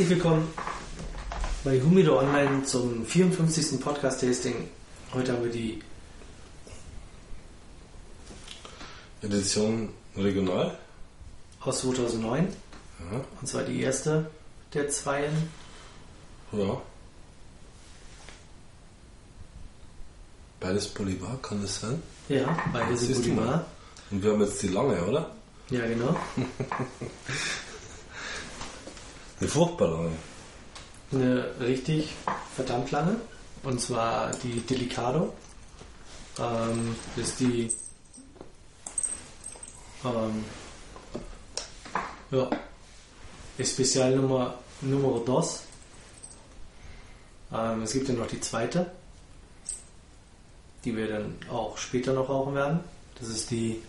Herzlich willkommen bei Humido Online zum 54. Podcast-Tasting. Heute haben wir die Edition Regional. aus 2009. Ja. Und zwar die erste der Zweien. ja. Beides Bolivar, kann das sein? Ja, beide sind Siehst du Bolivar. Und wir haben jetzt die lange, oder? Ja, genau. Eine furchtbar lange. Eine richtig verdammt lange. Und zwar die Delicado. Ähm, das ist die ähm, ja, Especial Nummer Numero dos. Ähm, es gibt ja noch die zweite, die wir dann auch später noch rauchen werden. Das ist die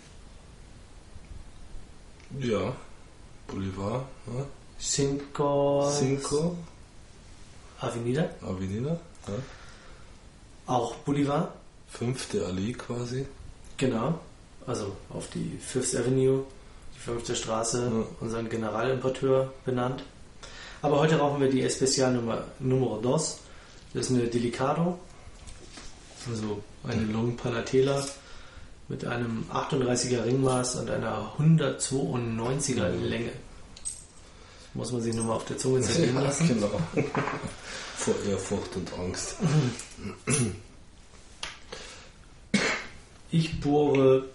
Ja. Bolivar, ja. Cinco, Cinco, Avenida. Avenida, ja. Auch Bolivar. Fünfte Allee quasi. Genau, also auf die Fifth Avenue, die fünfte Straße, Ja. unseren Generalimporteur benannt. Aber heute rauchen wir die Especial Numero dos. Das ist eine Delicado, also eine Long Palatela mit einem 38er Ringmaß und einer 192er Länge. Muss man sich nur mal auf der Zunge zergehen lassen. genau. Vor Ehrfurcht und Angst. Ich bohre,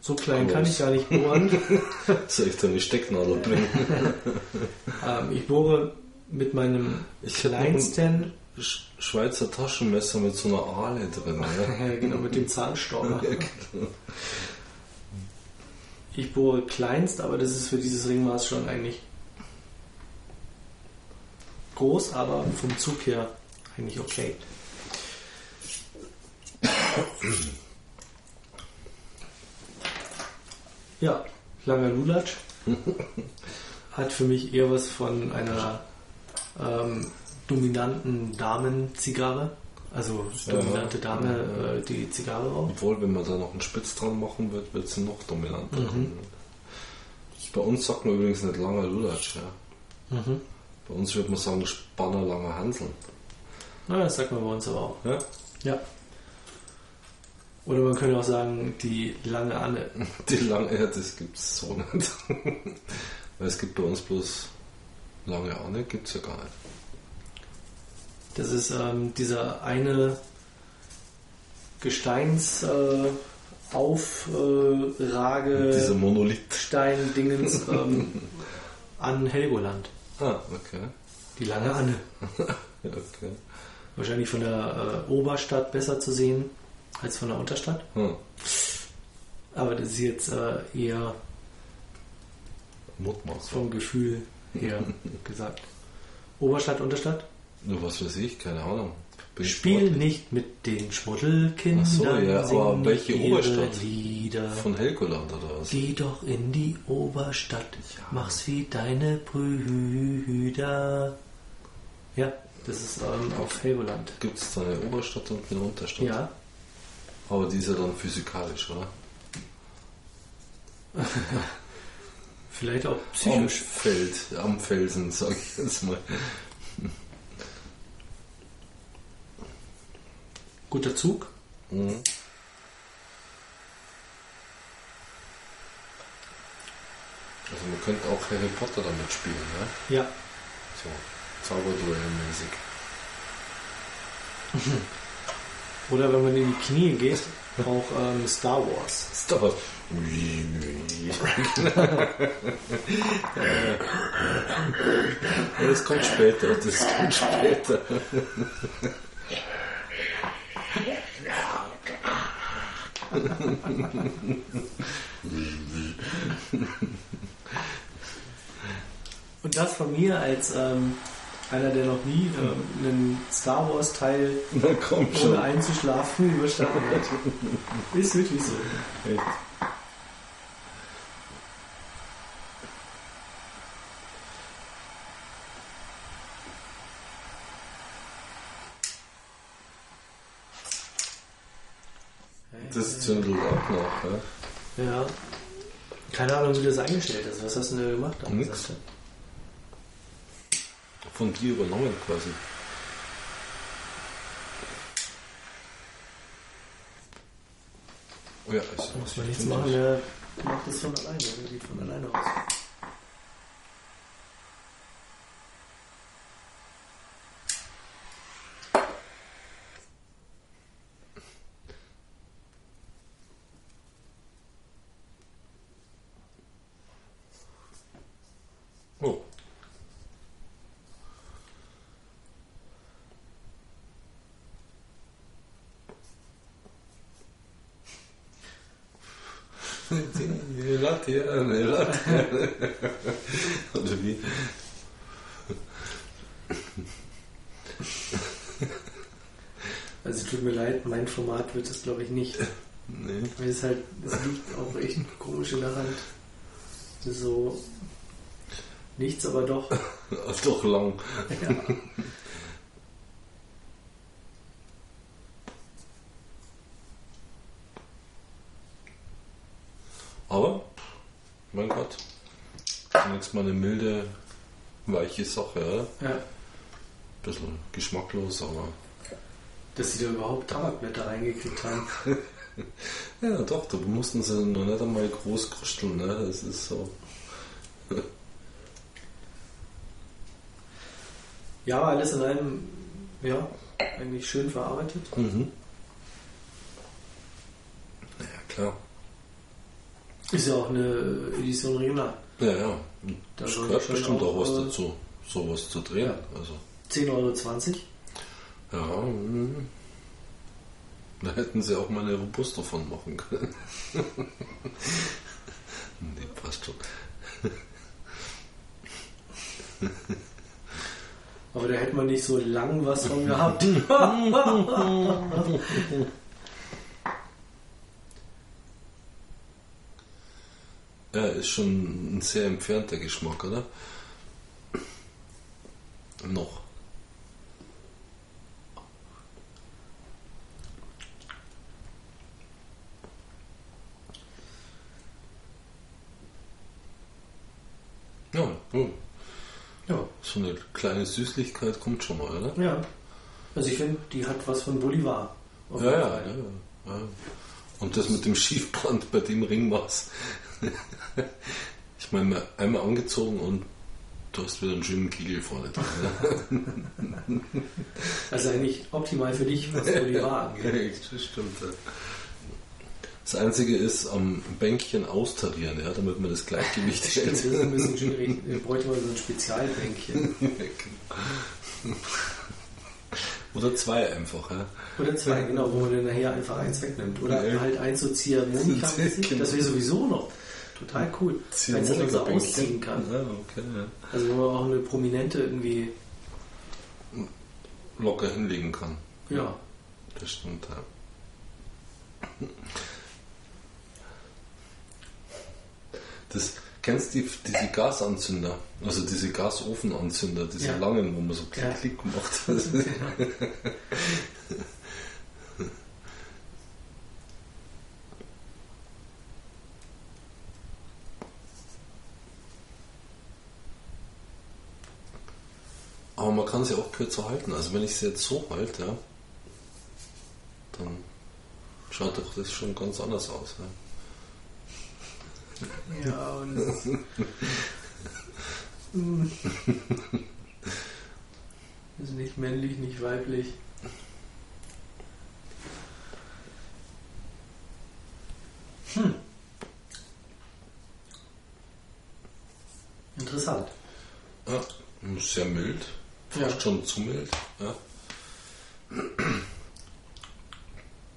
so klein kann ich gar nicht bohren. Soll ich da eine Stecknadel bringen? Ähm, ich bohre mit meinem Ich kleinsten, Sch Schweizer Taschenmesser mit so einer Aale drin. Ja? ja, genau, mit dem Zahnstocher. Ja, genau. Ich bohre kleinst, aber das ist für dieses Ringmaß schon eigentlich groß, aber vom Zug her eigentlich okay. Ja, langer Lulatsch hat für mich eher was von einer ähm, dominanten Damenzigarre. Also Ja. dominante Dame, Ja. äh, die Zigarre raucht. Obwohl, wenn man da noch einen Spitz dran machen wird, wird sie noch dominanter. Mhm. Bei uns sagt man übrigens nicht langer Lulatsch. Ja. Mhm. Bei uns würde man sagen Spanner langer Hansel. Na, das sagt man bei uns aber auch. Ja? Ja. Oder man könnte auch sagen, die lange Anne. Die lange, ja, das gibt es so nicht. Weil es gibt bei uns bloß lange Anne, gibt es ja gar nicht. Das ist ähm, dieser eine Gesteins äh, Aufrage Dieser Monolith. Stein-Dingens ähm, an Helgoland. Ah, okay. Die lange Anne. Okay. Wahrscheinlich von der äh, Oberstadt besser zu sehen als von der Unterstadt. Hm. Aber das ist jetzt äh, eher Mutmaß. vom Gefühl her gesagt. Oberstadt, Unterstadt? Nur was weiß ich, keine Ahnung. Spiel nicht mit den Schmuddelkindern. Ach so, ja, aber welche Oberstadt? Lieder. Von Helgoland oder was? Geh doch in die Oberstadt, Ja. mach's wie deine Brüder. Ja, das ist ähm, auf Helgoland. Gibt es da eine Oberstadt und eine Unterstadt? Ja, Aber die ist ja dann physikalisch, oder? vielleicht auch Am psychisch. Feld, am Felsen, sag ich jetzt mal. Guter Zug. Mhm. Also man könnte auch Harry Potter damit spielen, ne? Ja, So, Zauberduell-mäßig. oder wenn man in die Knie geht, auch ähm, Star Wars. Star Wars. Ja, das kommt später, das kommt später. Und das von mir als ähm, einer, der noch nie ähm, einen Star Wars Teil ohne einzuschlafen überstanden hat. Ist wirklich so. Echt. Das zündelt ja? Keine Ahnung, wie du das eingestellt hast. Was hast du denn da gemacht? Nix. Von dir übernommen quasi. Oh ja, also muss man nichts machen, der macht das von alleine, der geht von alleine aus. Oh. Eine Laterne, eine Laterne. Oder wie? Also tut mir leid, mein Format wird es glaube ich nicht. Nee. Weil es halt, es liegt auch echt komisch in der Hand. So nichts, aber doch. Doch lang. Ja. Aber, mein Gott, zunächst mal eine milde, weiche Sache, oder? ja. Bisschen geschmacklos, aber. Dass sie da überhaupt Tabakblätter reingekriegt haben. Ja, doch, da mussten sie noch nicht einmal groß krusteln, ne? Das ist so. Ja, alles in einem, ja, eigentlich schön verarbeitet. Mhm. Ja, klar. Ist ja auch eine Edition Regional. Ja, ja. Da gehört bestimmt auch auch, was äh, dazu, sowas zu drehen. Ja. Also, 10,20 Euro. Ja, da hätten sie auch mal eine Robusto von machen können. nee, passt schon. Aber da hätte man nicht so lang was von gehabt. Ja, ist schon ein sehr entfernter Geschmack, oder? Noch. Ja, oh, ja, so eine kleine Süßlichkeit kommt schon mal, oder? ja. Also ich finde, die hat was von Bolivar. Ja, ja, ja, ja. Und das mit dem Schiefbrand bei dem Ringmaß. ich meine, einmal angezogen und du hast wieder einen schönen Kegel vorne drin. Ne? Also eigentlich optimal für dich, was Bolivar angeht. das stimmt. Ja. Das Einzige ist am Bänkchen austarieren, ja, damit man das Gleichgewicht Stimmt, das hält. ist ein bisschen schwierig. Wir bräuchten mal so ein Spezialbänkchen. Oder zwei einfach. Ja. Oder zwei, genau, wo man dann nachher einfach eins wegnimmt. Oder Ja. halt eins so Ziehharmonika. Genau. Das wäre sowieso noch total cool. Wenn es dann so ausziehen kann. Ja, okay, ja. Also wo man auch eine Prominente irgendwie, Locker hinlegen kann. ja, Das stimmt, ja. Das, kennst du die, diese Gasanzünder? Also diese Gasofenanzünder, diese Ja. langen, wo man so klick, Ja. klick gemacht hat. Aber man kann sie auch kürzer halten. Also wenn ich sie jetzt so halte, ja, dann schaut doch das schon ganz anders aus. Ja. Ja, und es ist, nicht männlich, nicht weiblich. Hm. Interessant. Ja, sehr mild, fast Ja. schon zu mild. Ja.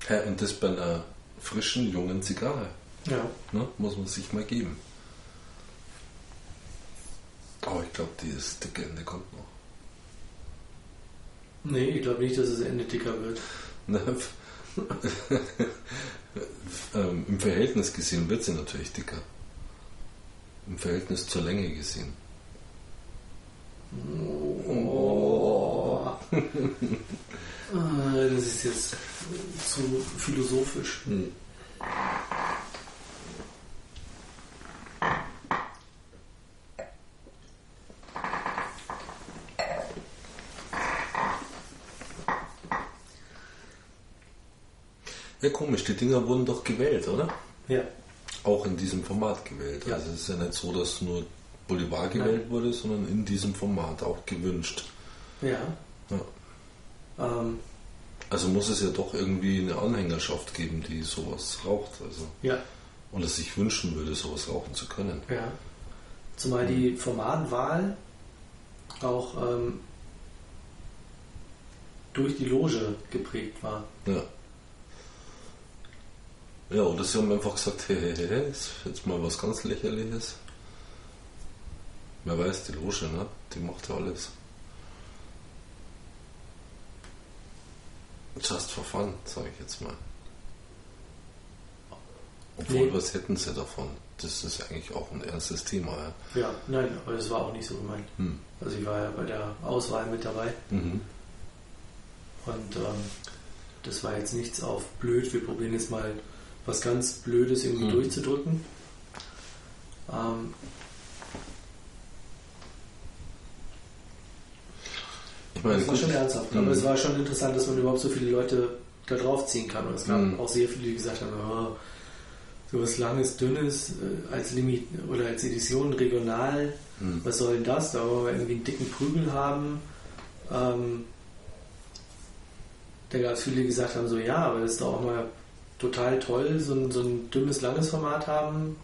Ja, und das bei einer frischen, jungen Zigarre. Ja. Ne? Muss man sich mal geben. Aber ich glaube, dieses dicke Ende kommt noch. Nee, ich glaube nicht, dass es Ende dicker wird. Ne? ähm, Im Verhältnis gesehen wird sie natürlich dicker. Im Verhältnis zur Länge gesehen. Oh. Ah, das ist jetzt zu philosophisch. Hm. Ja, komisch, die Dinger wurden doch gewählt, oder? Ja. Auch in diesem Format gewählt. Ja. Also es ist ja nicht so, dass nur Bolivar gewählt wurde, sondern in diesem Format auch gewünscht. Ja. Ja. Ähm, Also muss es ja doch irgendwie eine Anhängerschaft geben, die sowas raucht. Also. ja. Und es sich wünschen würde, sowas rauchen zu können. Ja. Zumal die Formatwahl auch ähm, durch die Loge geprägt war. Ja. Ja, oder sie haben einfach gesagt, hey, hey, hey, ist jetzt mal was ganz lächerliches. Wer weiß, die Loge, ne? Die macht ja alles. Just for fun, sage ich jetzt mal. Obwohl, Nee. was hätten sie davon? Das ist eigentlich auch ein ernstes Thema, ja. Ja, nein, aber das war auch nicht so gemeint. Hm. Also ich war ja bei der Auswahl mit dabei Mhm. und ähm, das war jetzt nichts auf blöd. Wir probieren jetzt mal was ganz Blödes irgendwie Mhm. durchzudrücken. Ähm, Ich meine, das war schon ernsthaft, Mhm. aber es war schon interessant, dass man überhaupt so viele Leute da draufziehen kann. Und es gab Mhm. auch sehr viele, die gesagt haben, oh, so was Langes, Dünnes äh, als Limit oder als Edition regional, Mhm. was soll denn das? Da wollen wir irgendwie einen dicken Prügel haben. Ähm, da gab es viele, die gesagt haben, so ja, aber das ist doch auch mal total toll, so ein, so ein dünnes, langes Format haben,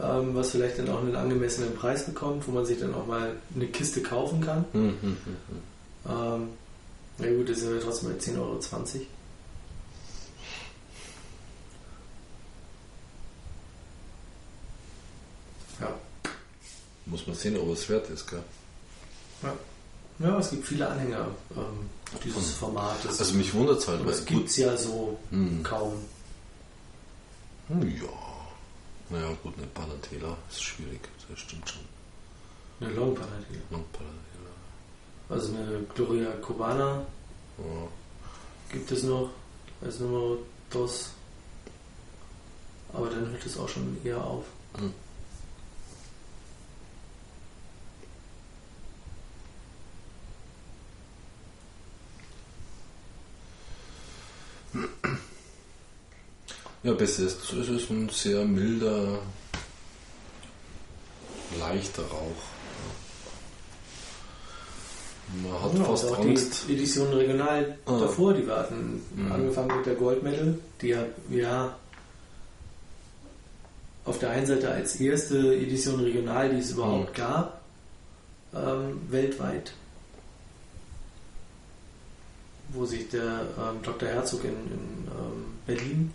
ähm, was vielleicht dann auch einen angemessenen Preis bekommt, wo man sich dann auch mal eine Kiste kaufen kann. Mhm, mhm, mhm. Ähm, na gut, das sind wir trotzdem bei 10,20 Euro. Ja. Muss man sehen, ob es wert ist, gell? ja, es gibt viele Anhänger ähm, dieses Formates. Also mich wundert es halt, Aber es gibt es ja so Hm. kaum. Hm, Ja. Naja, gut, eine Panatela ist schwierig, das stimmt schon. Eine Long Panatela. Long Panatela. Also eine Gloria Cubana Ja. gibt es noch als Nummer dos. Aber dann hört es auch schon eher auf. Hm. Ja, bis jetzt ist es ein sehr milder, leichter Rauch. Man hat Ja, fast auch Angst. die Edition regional Ah. davor, die wir hatten. Mhm. Angefangen mit der Gold Medal, die ja, ja auf der einen Seite als erste Edition regional, die es überhaupt Mhm. gab, ähm, weltweit. Wo sich der ähm, Dr. Herzog in, in ähm, Berlin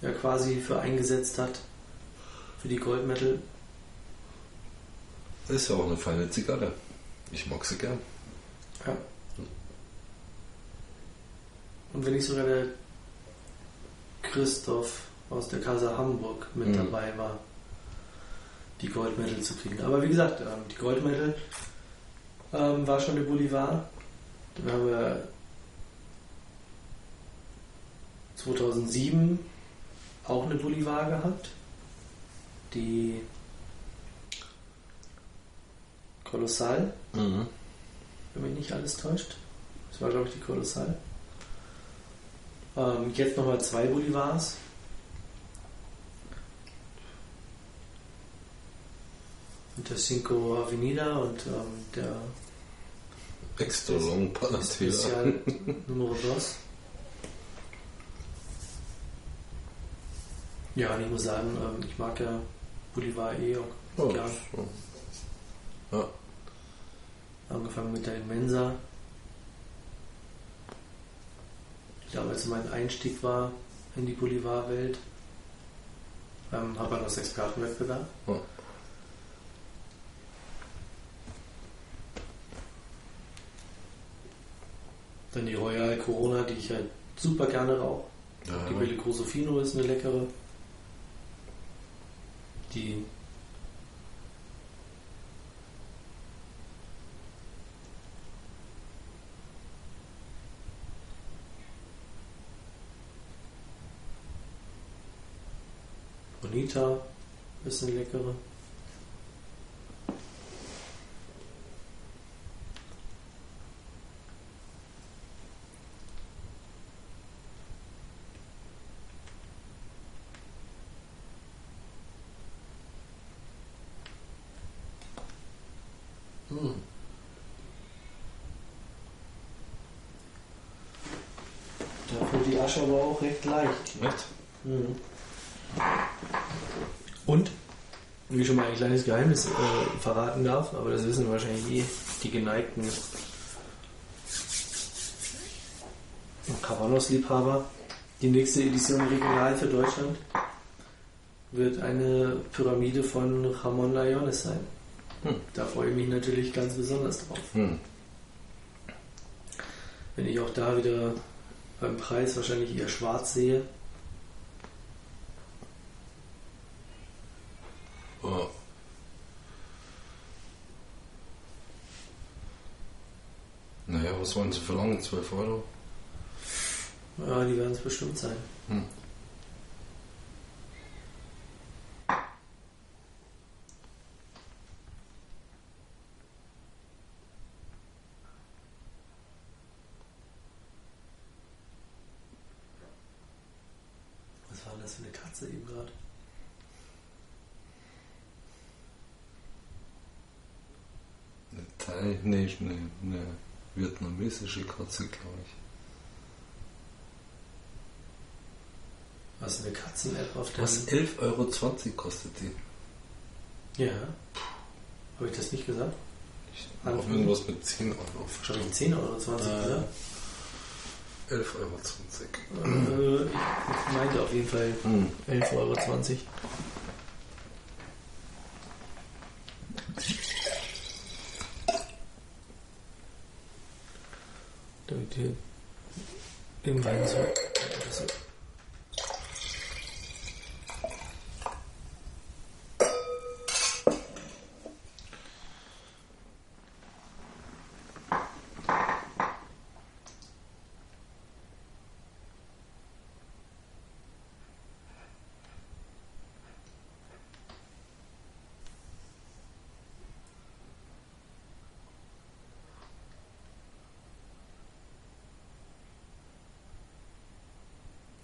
ja quasi für eingesetzt hat, für die Gold Medal. Ist ja auch eine feine Zigarre. Ich mag sie gern. Ja. Und wenn nicht sogar der Christoph aus der Casa Hamburg mit Mhm. dabei war, die Goldmedal zu kriegen. Aber wie gesagt, ähm, die Goldmedal ähm, war schon der Bolivar. Dann haben wir 2007 auch eine Bolivar gehabt. Die Kolossal, mhm. wenn mich nicht alles täuscht. Das war, glaube ich, die Kolossal. Ähm, jetzt nochmal zwei Bolivars. Und der Cinco Avenida und ähm, der Extra Long Panatela. Nummer 2. Ja, und ich muss sagen, ähm, ich mag ja Bolivar eh auch Oh, gern. Ja. Angefangen mit der Immensa, die damals mein Einstieg war in die Bolivar-Welt. Ähm, Habanos Expertenwettbewerb. Ja. Dann die Royal Corona, die ich halt super gerne rauche. Ja, Die Bellicoso Fino ist eine leckere. Die Bonita eine leckere. Hm. Dafür die Asche aber auch recht leicht. Echt? Mhm. Und, wie schon mal ein kleines Geheimnis äh, verraten darf, aber das wissen wahrscheinlich eh die geneigten Cavanos-Liebhaber. Die nächste Edition regional für Deutschland wird eine Pyramide von Ramon Layones sein. Hm. Da freue ich mich natürlich ganz besonders drauf. Hm. Wenn ich auch da wieder beim Preis wahrscheinlich eher schwarz sehe. Oh. Naja, was wollen Sie verlangen? 12 Euro? Ja, die werden es bestimmt sein. Hm. Was war denn das für eine Katze eben gerade? Thai, nee, eine, eine vietnamesische Katze, glaube ich. Was eine Katzen-App auf der. Was 11,20 Euro kostet die? Ja. Habe ich das nicht gesagt? Ich habe irgendwas mit 10 Euro Habe verstanden. ich 10 Euro 20 Äh. gesagt? 11,20 Euro. Äh, ich meinte auf jeden Fall Hm. 11,20 Euro. Ihr im Wein so. das-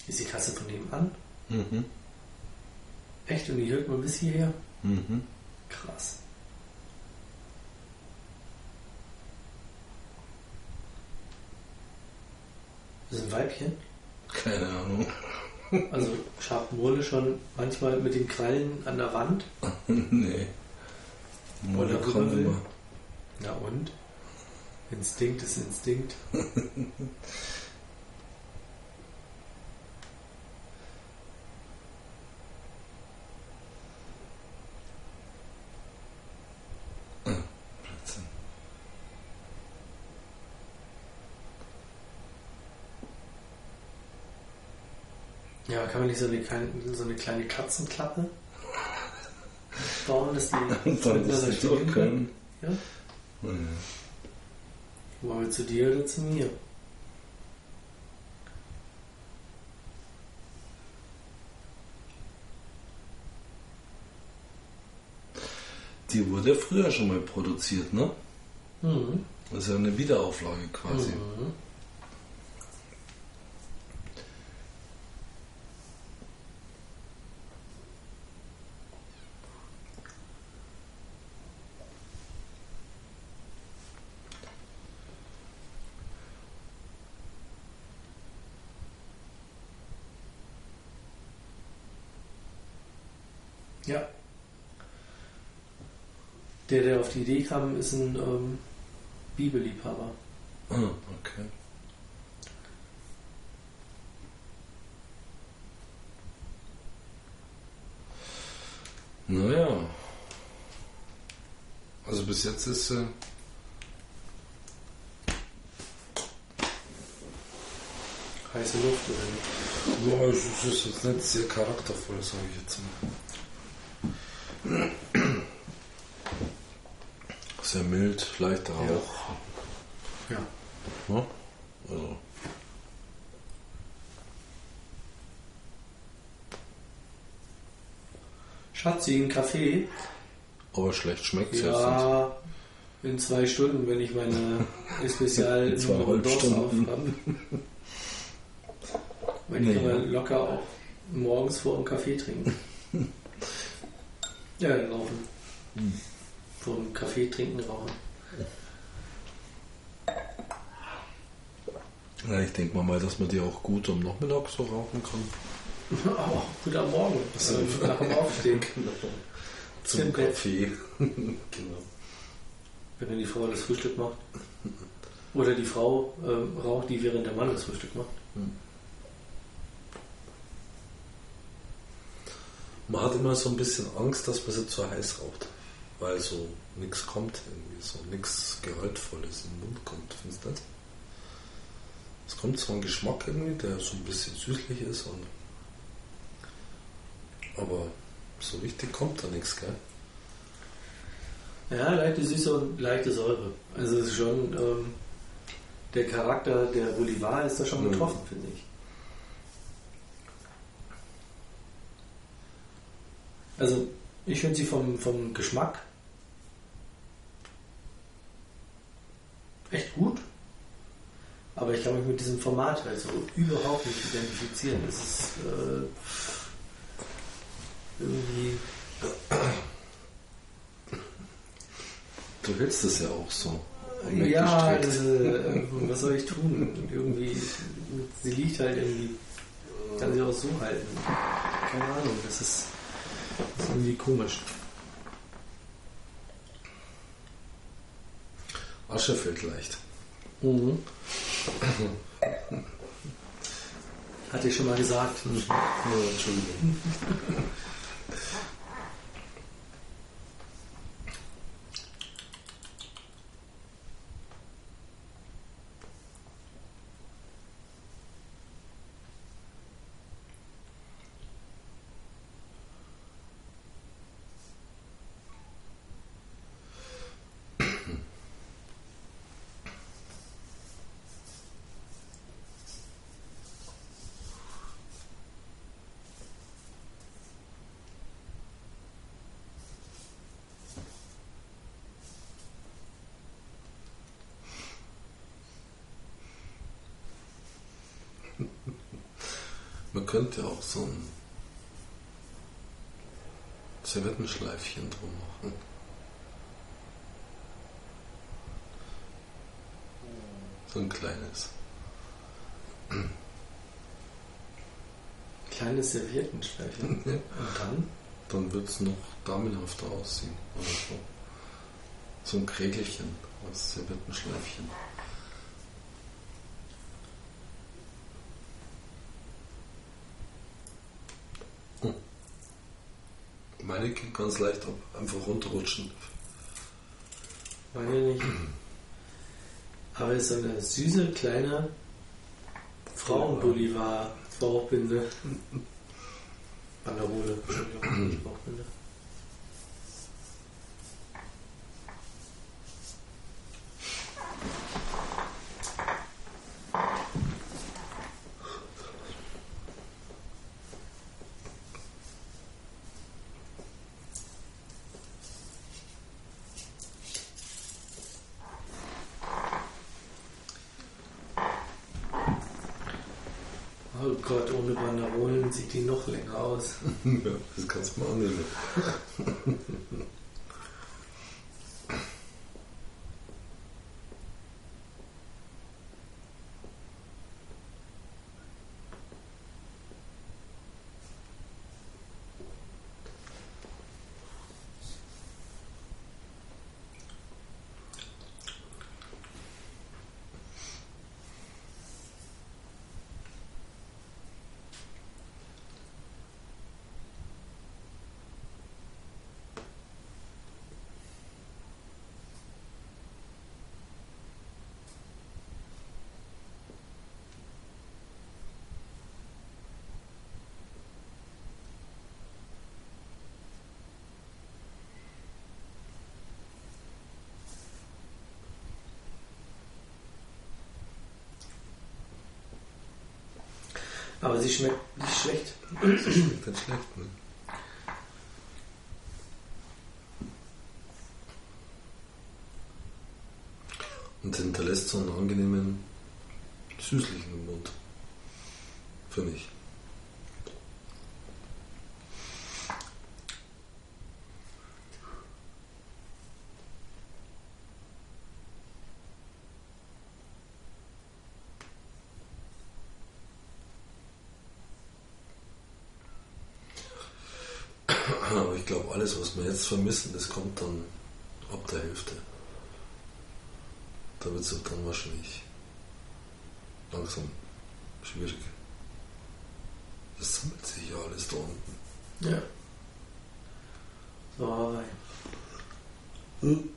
Ist die Katze von nebenan? Mhm. Echt? Und die hört man bis hierher? Mhm. Krass. Das ist ein Weibchen. Keine Ahnung. Also schabt Murle schon manchmal mit den Krallen an der Wand. nee. Rüber will. immer. Na und? Instinkt ist Instinkt. kann man nicht so eine kleine, so eine kleine Katzenklappe bauen, dass die sie spielen durch können. Ja? Ja. Wollen wir zu dir oder zu mir? Die wurde ja früher schon mal produziert, ne? Mhm. Das ist ja eine Wiederauflage quasi. Mhm. Ja. Der, der auf die Idee kam, ist ein ähm, Bibelliebhaber. Ah, okay. Naja. Also bis jetzt ist äh, Heiße Luft oder nicht? ja, es ist jetzt nicht sehr charaktervoll, sage ich jetzt mal. Sehr mild, leichter Ja. Rauch. Ja. Ne? Also. Schatzi, ein Kaffee? Aber schlecht schmeckt es jetzt nicht. Ja, in zwei Stunden, wenn ich meine Spezial In zweieinhalb Stunden. habe. Wenn ich Nee. kann man locker auch morgens vor dem Kaffee trinken. ja, rauchen. Hm. Vor dem Kaffee trinken rauchen. Ja, ich denke mal, dass man die auch gut am Nachmittag so rauchen kann. Oh, gut am Morgen, Also, nach dem Aufstehen. Zum Im Bett. Kaffee. genau. Wenn dann die Frau das Frühstück macht. Oder die Frau ähm, raucht, die während der Mann das Frühstück macht. Man hat immer so ein bisschen Angst, dass man sie zu heiß raucht. Weil so nichts kommt irgendwie, so nichts Gehaltvolles im Mund kommt, findest du das? Es kommt zwar ein Geschmack irgendwie, der so ein bisschen süßlich ist, und aber so richtig kommt da nichts, gell? Ja, leichte Süße und leichte Säure. Also es ist schon ähm, der Charakter der Bolivar ist da schon Mhm. getroffen, finde ich. Also ich finde sie vom, vom Geschmack echt gut, aber ich kann mich mit diesem Format halt so überhaupt nicht identifizieren. Es ist äh, irgendwie Du hältst es ja auch so. Ja, das, äh, was soll ich tun? Irgendwie, sie liegt halt irgendwie, kann sie auch so halten. Keine Ahnung, das ist, das ist irgendwie komisch. Asche fällt leicht. Mhm. Hatte ich schon mal gesagt. Entschuldigung. könnte auch so ein Servettenschleifchen drum machen. So ein kleines. Kleines Serviettenschleifchen. Ja. Und dann? Dann wird es noch damenhafter aussehen. Oder so. so ein Krägelchen aus Servettenschleifchen. Meine geht ganz leicht ab, einfach runterrutschen. Meine nicht. Aber es ist eine süße kleine Frauen-Bolivar Bauchbinde. Banderole, Entschuldigung, nicht Bauchbinde. Oh Gott, ohne Banderolen sieht die noch länger aus. ja, das kannst du mal annehmen. Aber sie schmeckt nicht schlecht. Schmeckt nicht schlecht, ne? Und hinterlässt so einen angenehmen, süßlichen Mund. Finde ich. Aber ich glaube, alles, was wir jetzt vermissen, das kommt dann ab der Hälfte. Da wird es dann wahrscheinlich langsam schwierig. Das sammelt sich ja alles da unten. Ja. So. Hm?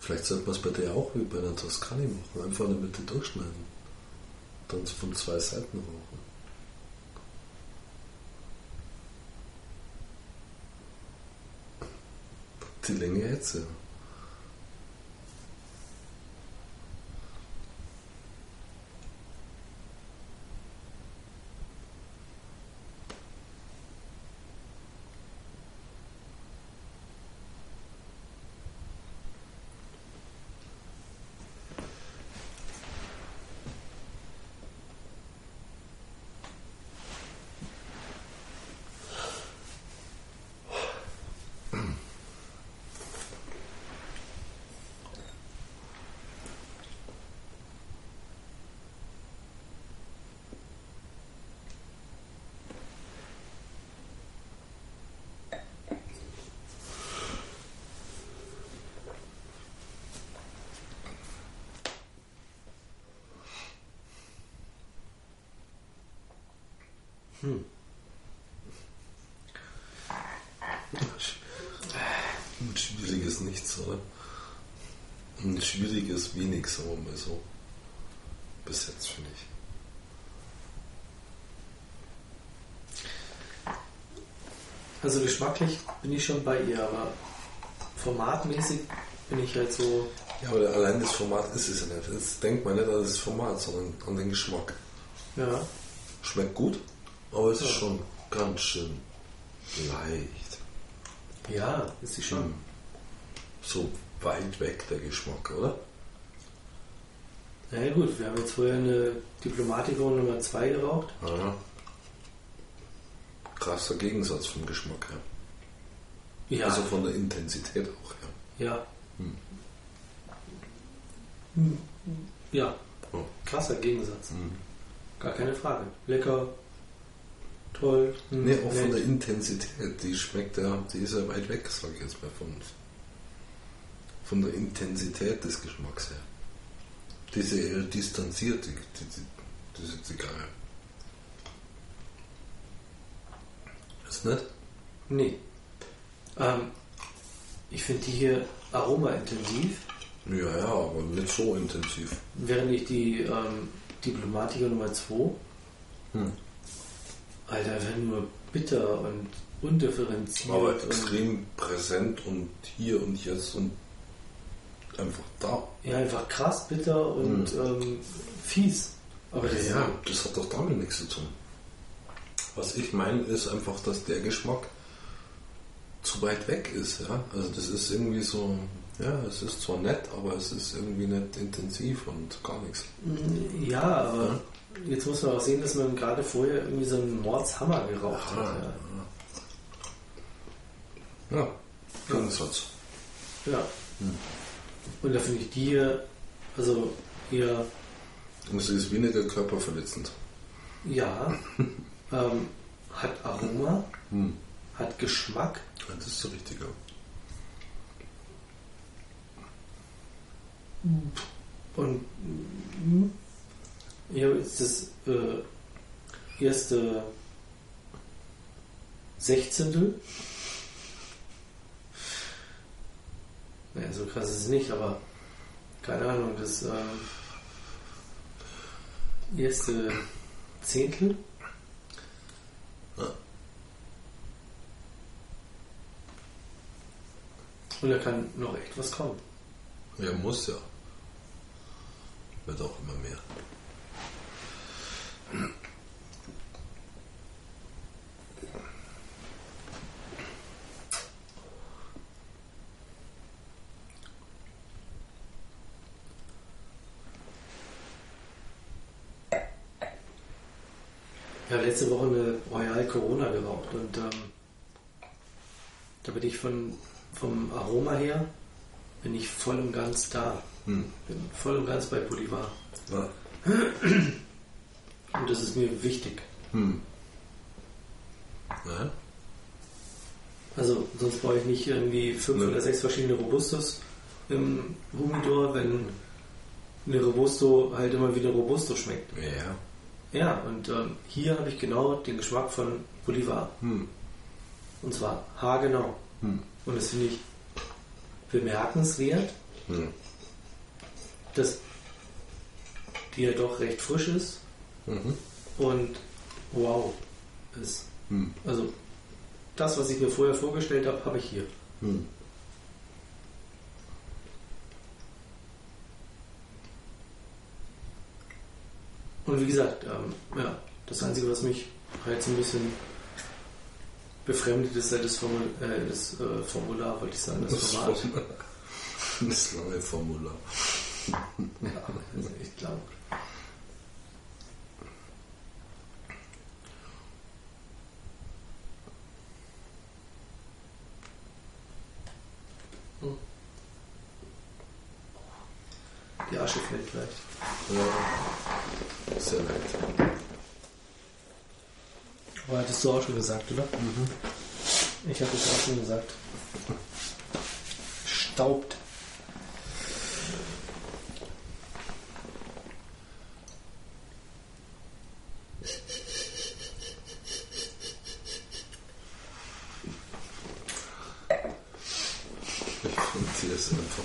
Vielleicht sollte man es bei der auch wie bei der Toskani machen. Einfach in der Mitte durchschneiden. Dann von zwei Seiten rauchen. Die Länge jetzt, ja. Hm. Ein schwieriges Nichts, oder? Ein schwieriges Wenig, sagen wir mal so. Bis jetzt, finde ich. Also geschmacklich bin ich schon bei ihr, aber formatmäßig bin ich halt so. Ja, aber allein das Format ist es ja nicht. Jetzt denkt man nicht an das Format, sondern an den Geschmack. Ja. Schmeckt gut, aber es ist schon ganz schön leicht. Ja, ist sie schon. So weit weg der Geschmack, oder? Na ja, gut, wir haben jetzt vorher eine Diplomatico Nummer 2 geraucht. Ja. Krasser Gegensatz vom Geschmack her. Ja. Also von der Intensität auch her. ja. Hm. Hm. Ja, Oh. krasser Gegensatz. Hm. Gar keine Frage. Lecker, toll. hm, Nee, auch von nett. der Intensität, die schmeckt ja, die ist ja weit weg, sage ich jetzt mal von, von der Intensität des Geschmacks her. Die ist ja eher distanziert, die, die, die, diese Zigarre. Ist nicht? Nee. Ähm, ich finde die hier aromaintensiv, Ja, ja, aber nicht so intensiv. während ich die ähm, Diplomatiker Nummer 2, Hm. Alter, einfach nur bitter und undifferenziert. Aber extrem präsent und hier und jetzt und einfach da. ja, einfach krass bitter und ähm, fies. Aber das ja, das hat doch damit nichts zu tun. Was ich meine, ist einfach, dass der Geschmack zu weit weg ist. Ja? Also das ist irgendwie so, ja, es ist zwar nett, aber es ist irgendwie nicht intensiv und gar nichts. Ja, aber jetzt muss man auch sehen, dass man gerade vorher irgendwie so einen Mordshammer geraucht Ah, hat. Ja, Gegensatz. Ja. ja. Und da finde ich die hier, also eher, Und sie ist weniger körperverletzend. ja, ähm, hat Aroma, Hm. hat Geschmack, Ja, das ist so richtig. Und mm, hier ist das äh, erste Sechzehntel. Naja, so krass ist es nicht, aber keine Ahnung, das ähm, erste Zehntel. Ja. Und da kann noch echt was kommen. Ja, muss ja. Wird auch immer mehr. Ich habe letzte Woche eine Royal Corona geraucht und ähm, da bin ich von, vom Aroma her bin ich voll und ganz da. Hm. Bin voll und ganz bei Bolivar. Ja. und das ist mir wichtig. Hm. Ja. Also sonst brauche ich nicht irgendwie fünf oder sechs verschiedene Robustos im Humidor, wenn eine Robusto halt immer wie eine Robusto schmeckt. Ja. Ja, und ähm, hier habe ich genau den Geschmack von Bolivar. Hm. Und zwar haargenau. Hm. Und das finde ich bemerkenswert, Hm. dass die ja doch recht frisch ist Mhm. und wow ist. Hm. Also das, was ich mir vorher vorgestellt habe, habe ich hier. Hm. Und wie gesagt, ähm, ja, das Einzige, was mich halt so ein bisschen befremdet, ist halt das, Formul äh, das äh, Formular, wollte ich sagen, das, Das, Format. Formular. das lange Formular. Ja, das ist echt lang. Die Asche fällt gleich. Ja. Sehr nett. Aber hattest du auch schon gesagt, oder? Ich habe es auch schon gesagt. Staubt. Ich finde, sie ist einfach.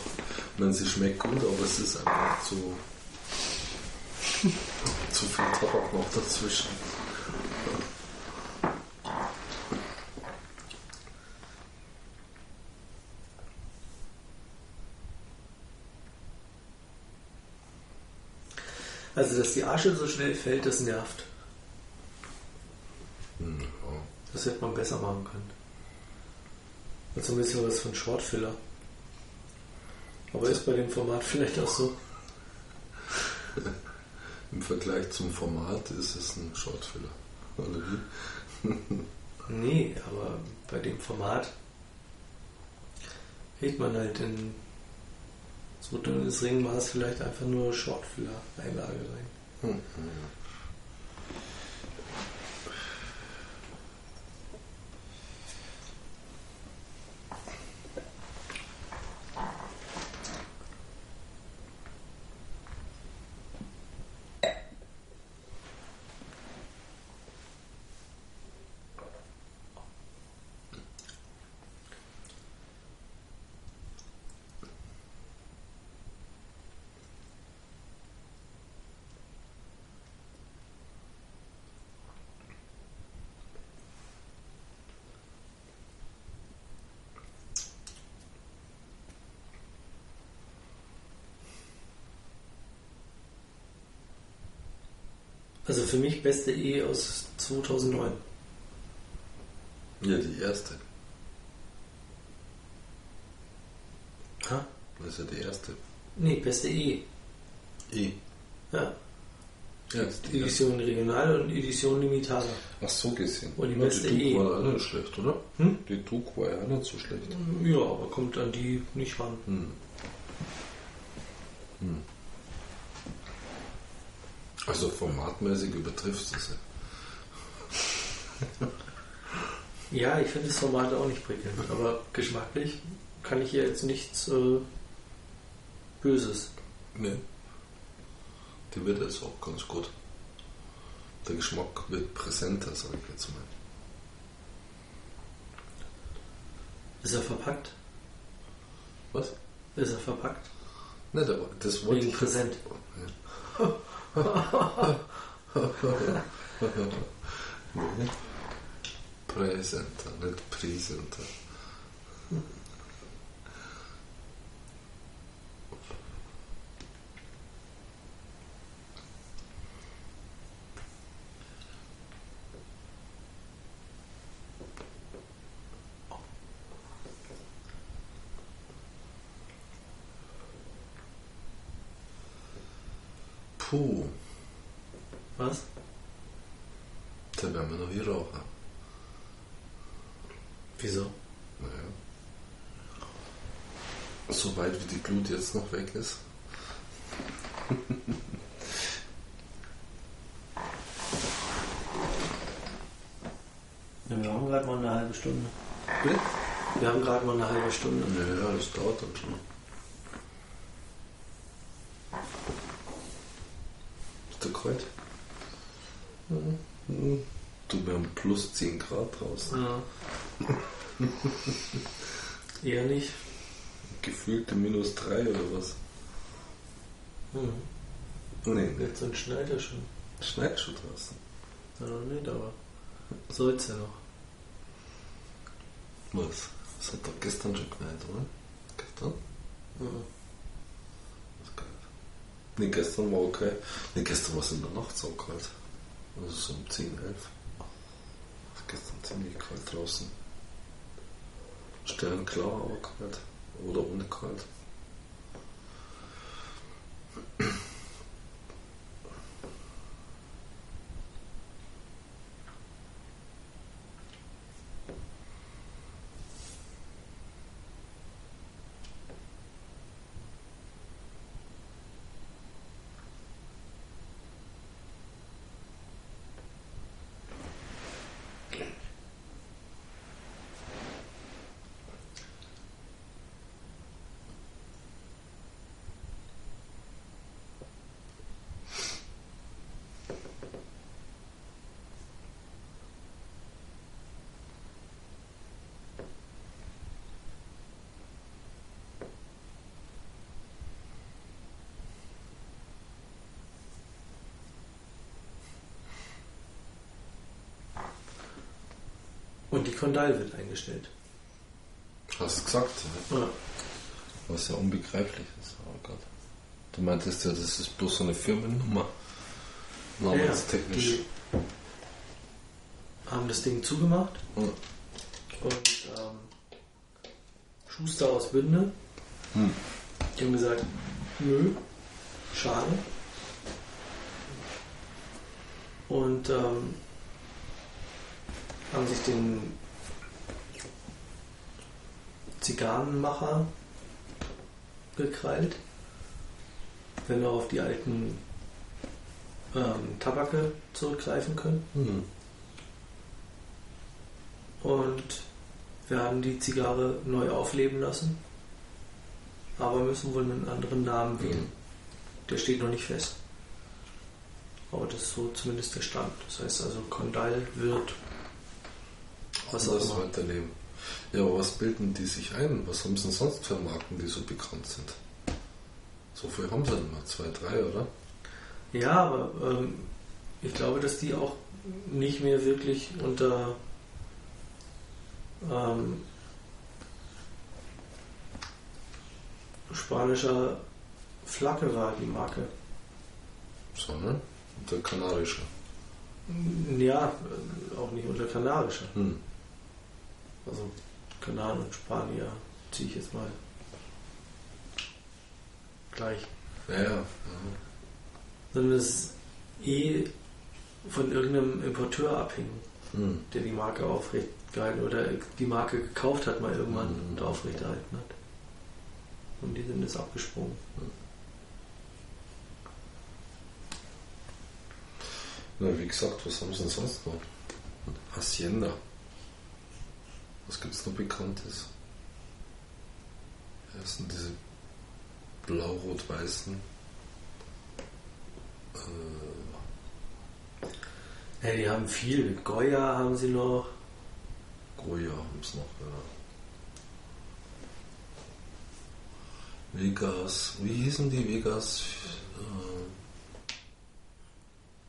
Ich meine, sie schmeckt gut, aber es ist einfach zu. zu viel Tabak noch dazwischen. Also, dass die Asche so schnell fällt, das nervt. Hm. Das hätte man besser machen können. Also ein bisschen was von Shortfiller. Aber ist bei dem Format vielleicht auch so. Im Vergleich zum Format ist es ein Shortfiller. Oder wie? Nee, aber bei dem Format hält man halt in so dünnes Ringmaß vielleicht einfach nur Shortfiller-Einlage rein. Hm, Also für mich beste E aus 2009. Ja, die erste. Ha? Das ist ja die erste. Nee, beste E. E. Ja. Ja. Edition Regional und Edition Limitada. Ach so gesehen. Und die ja, beste die E. Duke war auch nicht schlecht, oder? Hm? Die Duke war ja auch nicht so schlecht. Ja, aber kommt an die nicht ran. Hm. Hm. Also formatmäßig übertrifft es ja. Ja, ich finde das Format auch nicht prickelnd, aber geschmacklich kann ich hier jetzt nichts äh, Böses. Nee. Die wird jetzt auch ganz gut. Der Geschmack wird präsenter, sage ich jetzt mal. Ist er verpackt? Was? Ist er verpackt? Aber das wollte Wegen ich. präsent. Nee. Präsenter, nicht Präsenter. Puh, was? Dann werden wir noch hier rauchen. Wieso? Naja. Soweit wie die Glut jetzt noch weg ist. wir haben gerade mal eine halbe Stunde. Wir haben gerade mal eine halbe Stunde. Ja, das dauert dann schon. Plus 10 Grad draußen. Ja. Eher nicht. Gefühlte minus 3 oder was? Hm. Nee, Jetzt so ein Schneider schon. Schneit schon draußen. Ja, noch nicht, aber soll's ja noch. Was? Das hat doch gestern schon gemeint, oder? Gestern? Mhm. Ist kalt. Nee, gestern war okay. Nee, gestern war es in der Nacht so kalt. Also so um 10, 11. Gestern ziemlich kalt draußen. Sternklar, aber kalt. Oder ohne kalt. Und die Kondal wird eingestellt. Hast du gesagt, ja. Ja. was ja unbegreiflich ist. Oh Gott. Du meintest ja, das ist bloß so eine Firmennummer. Namenstechnisch. die haben das Ding zugemacht Ja. und ähm, Schuster aus Bünde, Hm. die haben gesagt, nö, schade. Und ähm, haben sich den Zigarrenmacher gekrallt, wenn wir auf die alten ähm, Tabake zurückgreifen können. Hm. Und wir haben die Zigarre neu aufleben lassen, aber müssen wohl einen anderen Namen wählen. Der steht noch nicht fest. Aber das ist so zumindest der Stand. Das heißt also, Kondal wird was auch immer. weiternehmen. Ja, aber was bilden die sich ein? Was haben sie denn sonst für Marken, die so bekannt sind? So viel haben sie denn mal, zwei, drei, oder? Ja, aber ähm, ich glaube, dass die auch nicht mehr wirklich unter ähm, spanischer Flagge war, die Marke. Sondern der kanarische. Ja, äh, auch nicht unter kanarischer. Hm. Also Kanaren und Spanier ziehe ich jetzt mal gleich. Ja, ja. Sondern es eh von irgendeinem Importeur abhängen, Hm. der die Marke aufrecht gehalten oder die Marke gekauft hat mal irgendwann Mhm. und aufrechterhalten hat. Und die sind jetzt abgesprungen. Na, wie gesagt, was haben sie denn sonst noch? Hacienda. Was gibt es noch Bekanntes? Ja, das sind diese blau-rot-weißen. Äh, Ja, die haben viel. Goya haben sie noch. Goya haben es noch, ja. Vegas, wie hießen die Vegas? Äh,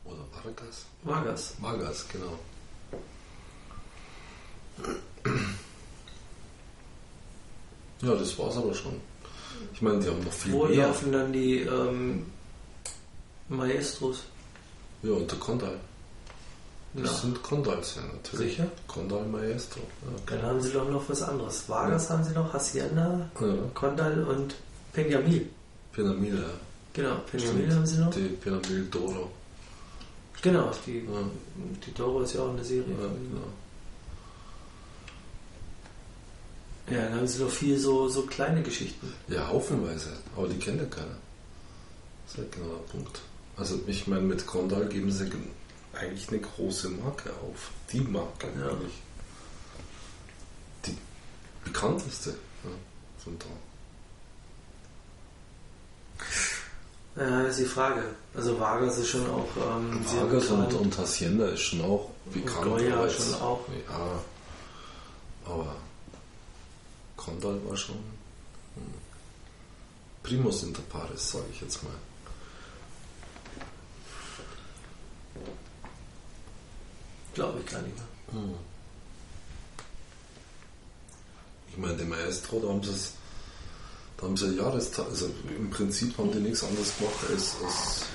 oder Vargas? Vargas. Vargas, genau. Ja, das war's aber schon. Ich meine, die haben noch viel Wo mehr. laufen dann die ähm, Maestros? Ja, und der Condal. Das Ja. sind Condals, ja, natürlich. Sicher? Condal Maestro. Dann haben sie doch noch was anderes. Vargas haben sie noch, Hacienda, Ja, ja. Condal und Peñamil. Penamil, ja. Genau, Stimmt. haben sie noch. Die Penamil Doro. Genau, die, Ja. die Doro ist ja auch eine Serie. Ja, genau. Ja, dann haben sie noch viel so, so kleine Geschichten. Ja, haufenweise, aber die kennt ja keiner. Das ist ja genau der Punkt. Also ich meine, mit Condal geben sie gen- eigentlich eine große Marke auf. Die Marke Ja. eigentlich. bekannteste ja, von da. Ja, ist die Frage. Also Vargas ist schon auch ähm, Vargas und, und Hacienda ist schon auch bekannt. Goya aber schon auch. Ja, aber Condal war schon hm, Primus inter pares, sage ich jetzt mal. Glaube ich gar nicht mehr. Ich meine, den Maestro, da haben sie es, da haben sie Jahrestag, also im Prinzip haben die nichts anderes gemacht, als, als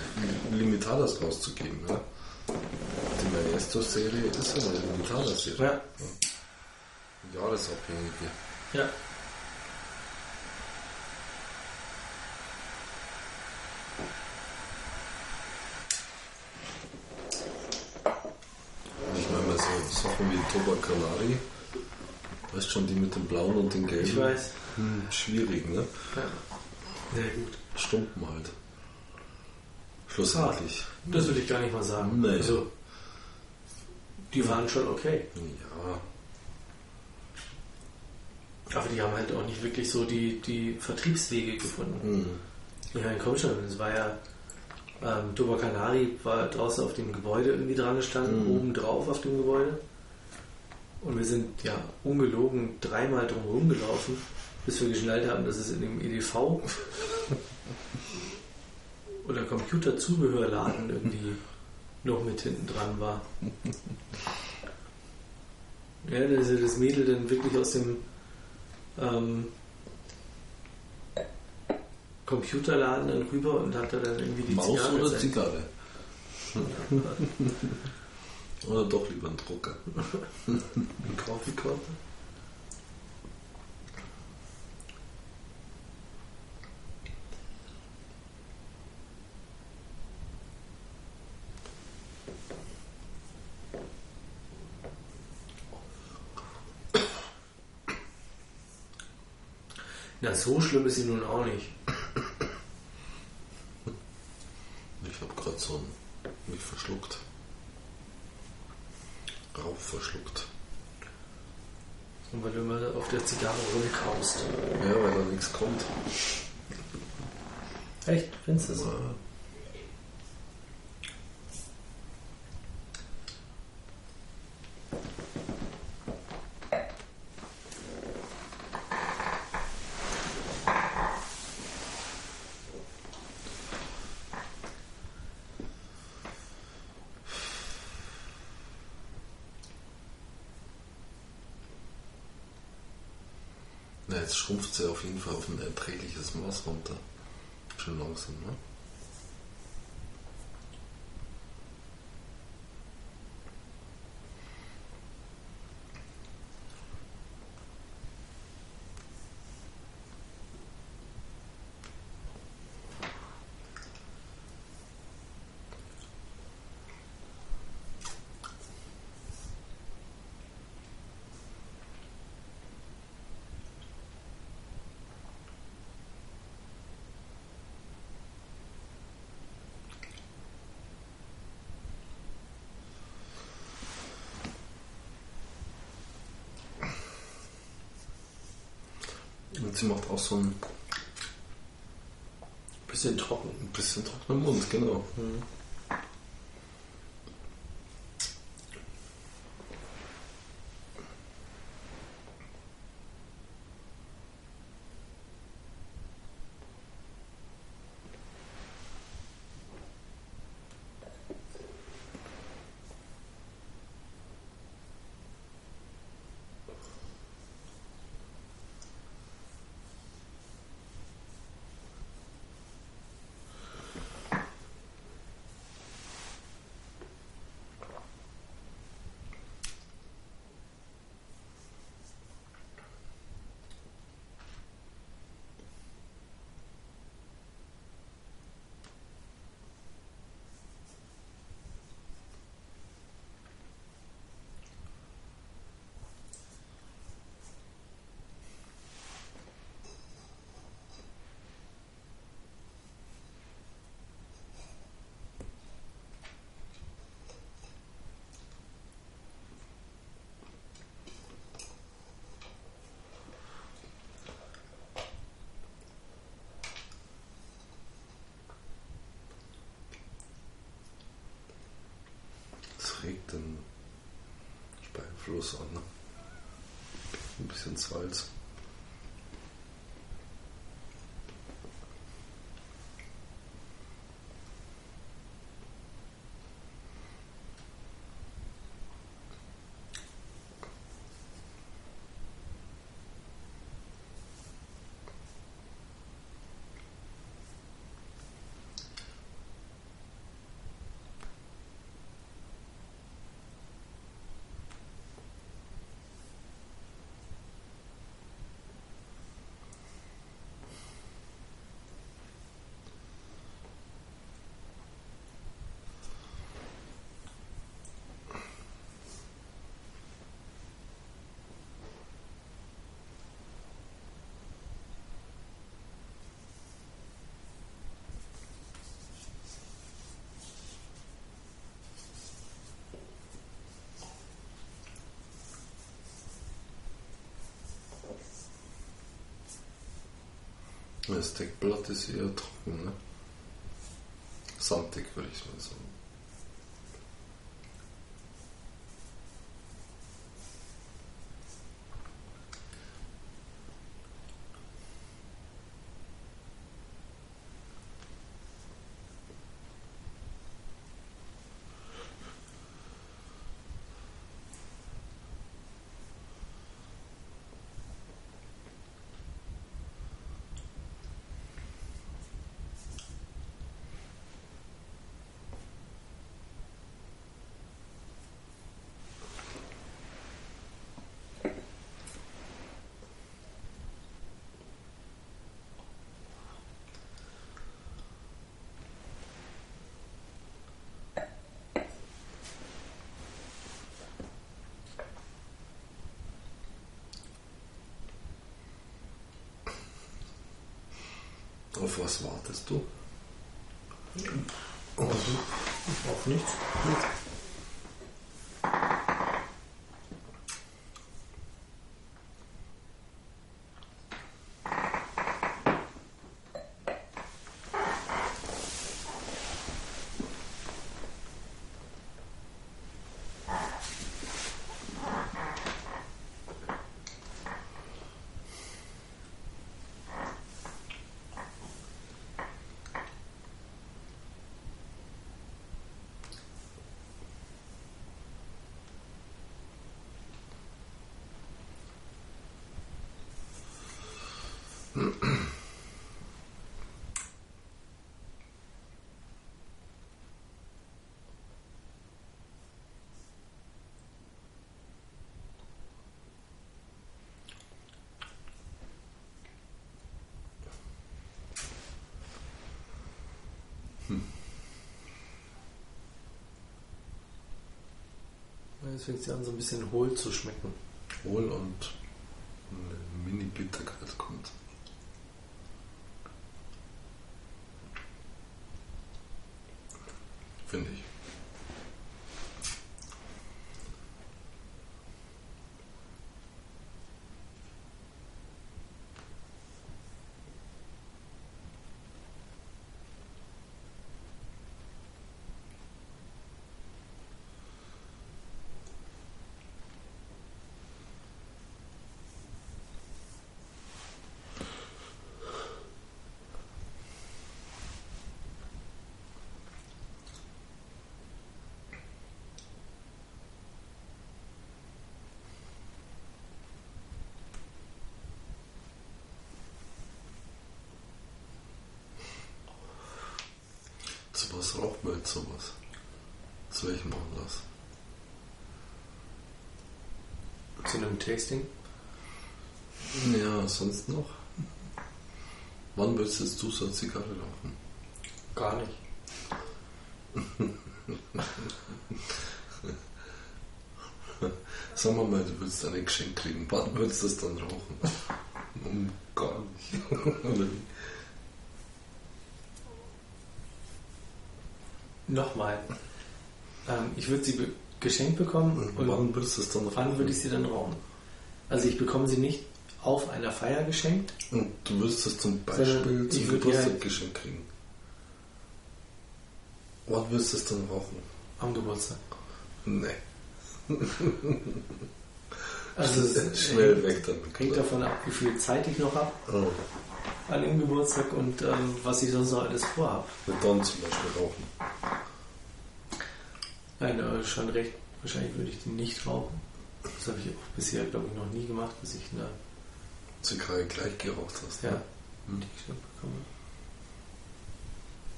Limitadas rauszugeben. Ne? Die Maestro-Serie ist ja eine Limitadas-Serie. Ja. Jahresabhängige. Ja. Ich meine mal so Sachen wie Toba Canari, weißt schon, die mit dem blauen und den gelben. Ich weiß. Hm, schwierig, ne? Ja. Sehr gut. Stumpen halt. Schlussendlich. Das würde ich gar nicht mal sagen. Nee. Also, die waren schon okay. Ja, Aber die haben halt auch nicht wirklich so die, die Vertriebswege gefunden. hm. Ich meine, komm schon, es war ja, ähm, Toba Canari war draußen auf dem Gebäude irgendwie dran gestanden, Mhm. oben drauf auf dem Gebäude. Und wir sind ja ungelogen dreimal drumherum gelaufen, bis wir geschnallt haben, dass es in dem EDV oder Computerzubehörladen irgendwie noch mit hinten dran war. Ja, da ist ja das Mädel dann wirklich aus dem ähm, Computerladen dann rüber und hat da dann irgendwie die Maus Zigarre oder Zigarre? oder doch lieber ein Drucker? Ein Kaufekorte? So schlimm ist sie nun auch nicht. Ich habe gerade so ein, mich verschluckt. Rauch verschluckt. Und weil du immer auf der Zigarre rumkaust. Ja, weil da nichts kommt. Echt? Findest du so? Ja. Na, jetzt schrumpft sie auf jeden Fall auf ein erträgliches Maß runter. Schon langsam, ne? Sie macht auch so ein Bisschen trocken. ein bisschen trockenen Mund, genau. Regt den Speichelfluss an. Ne? Ein bisschen Salz. Das Deckblatt ist eher trocken, ne? Sandig, würde ich mal sagen. Auf was wartest du? Auf nichts. Jetzt fängt sie an, so ein bisschen hohl zu schmecken. Hohl und eine Mini-Bitterkeit kommt. Finde ich. Raucht man jetzt sowas? Zu welchem Anlass? Zu einem Tasting? Ja, sonst noch? Wann willst du so eine Zigarre rauchen? Gar nicht. Sagen wir mal, du willst ein Geschenk kriegen. Wann willst du das dann rauchen? Um, gar nicht. Oder wie? Nochmal. Ähm, ich würde sie be geschenkt bekommen Und und wann willst du das dann wann würde ich sie dann rauchen? Also ich bekomme sie nicht auf einer Feier geschenkt. Und du würdest das zum Beispiel zum Geburtstag ja- geschenkt kriegen. Wann willst du es dann rauchen? Am Geburtstag. Nee. Also es Schnell hängt- weg dann. hängt davon ab, wie viel Zeit ich noch habe Oh, an dem Geburtstag und ähm, was ich sonst noch alles vorhabe. mit Don zum Beispiel rauchen. Nein, äh, schon recht. Wahrscheinlich würde ich die nicht rauchen. Das habe ich auch bisher, glaube ich, noch nie gemacht, bis ich eine Zigarre gleich geraucht hast. ja, ne? Hm. die geschenkt bekomme.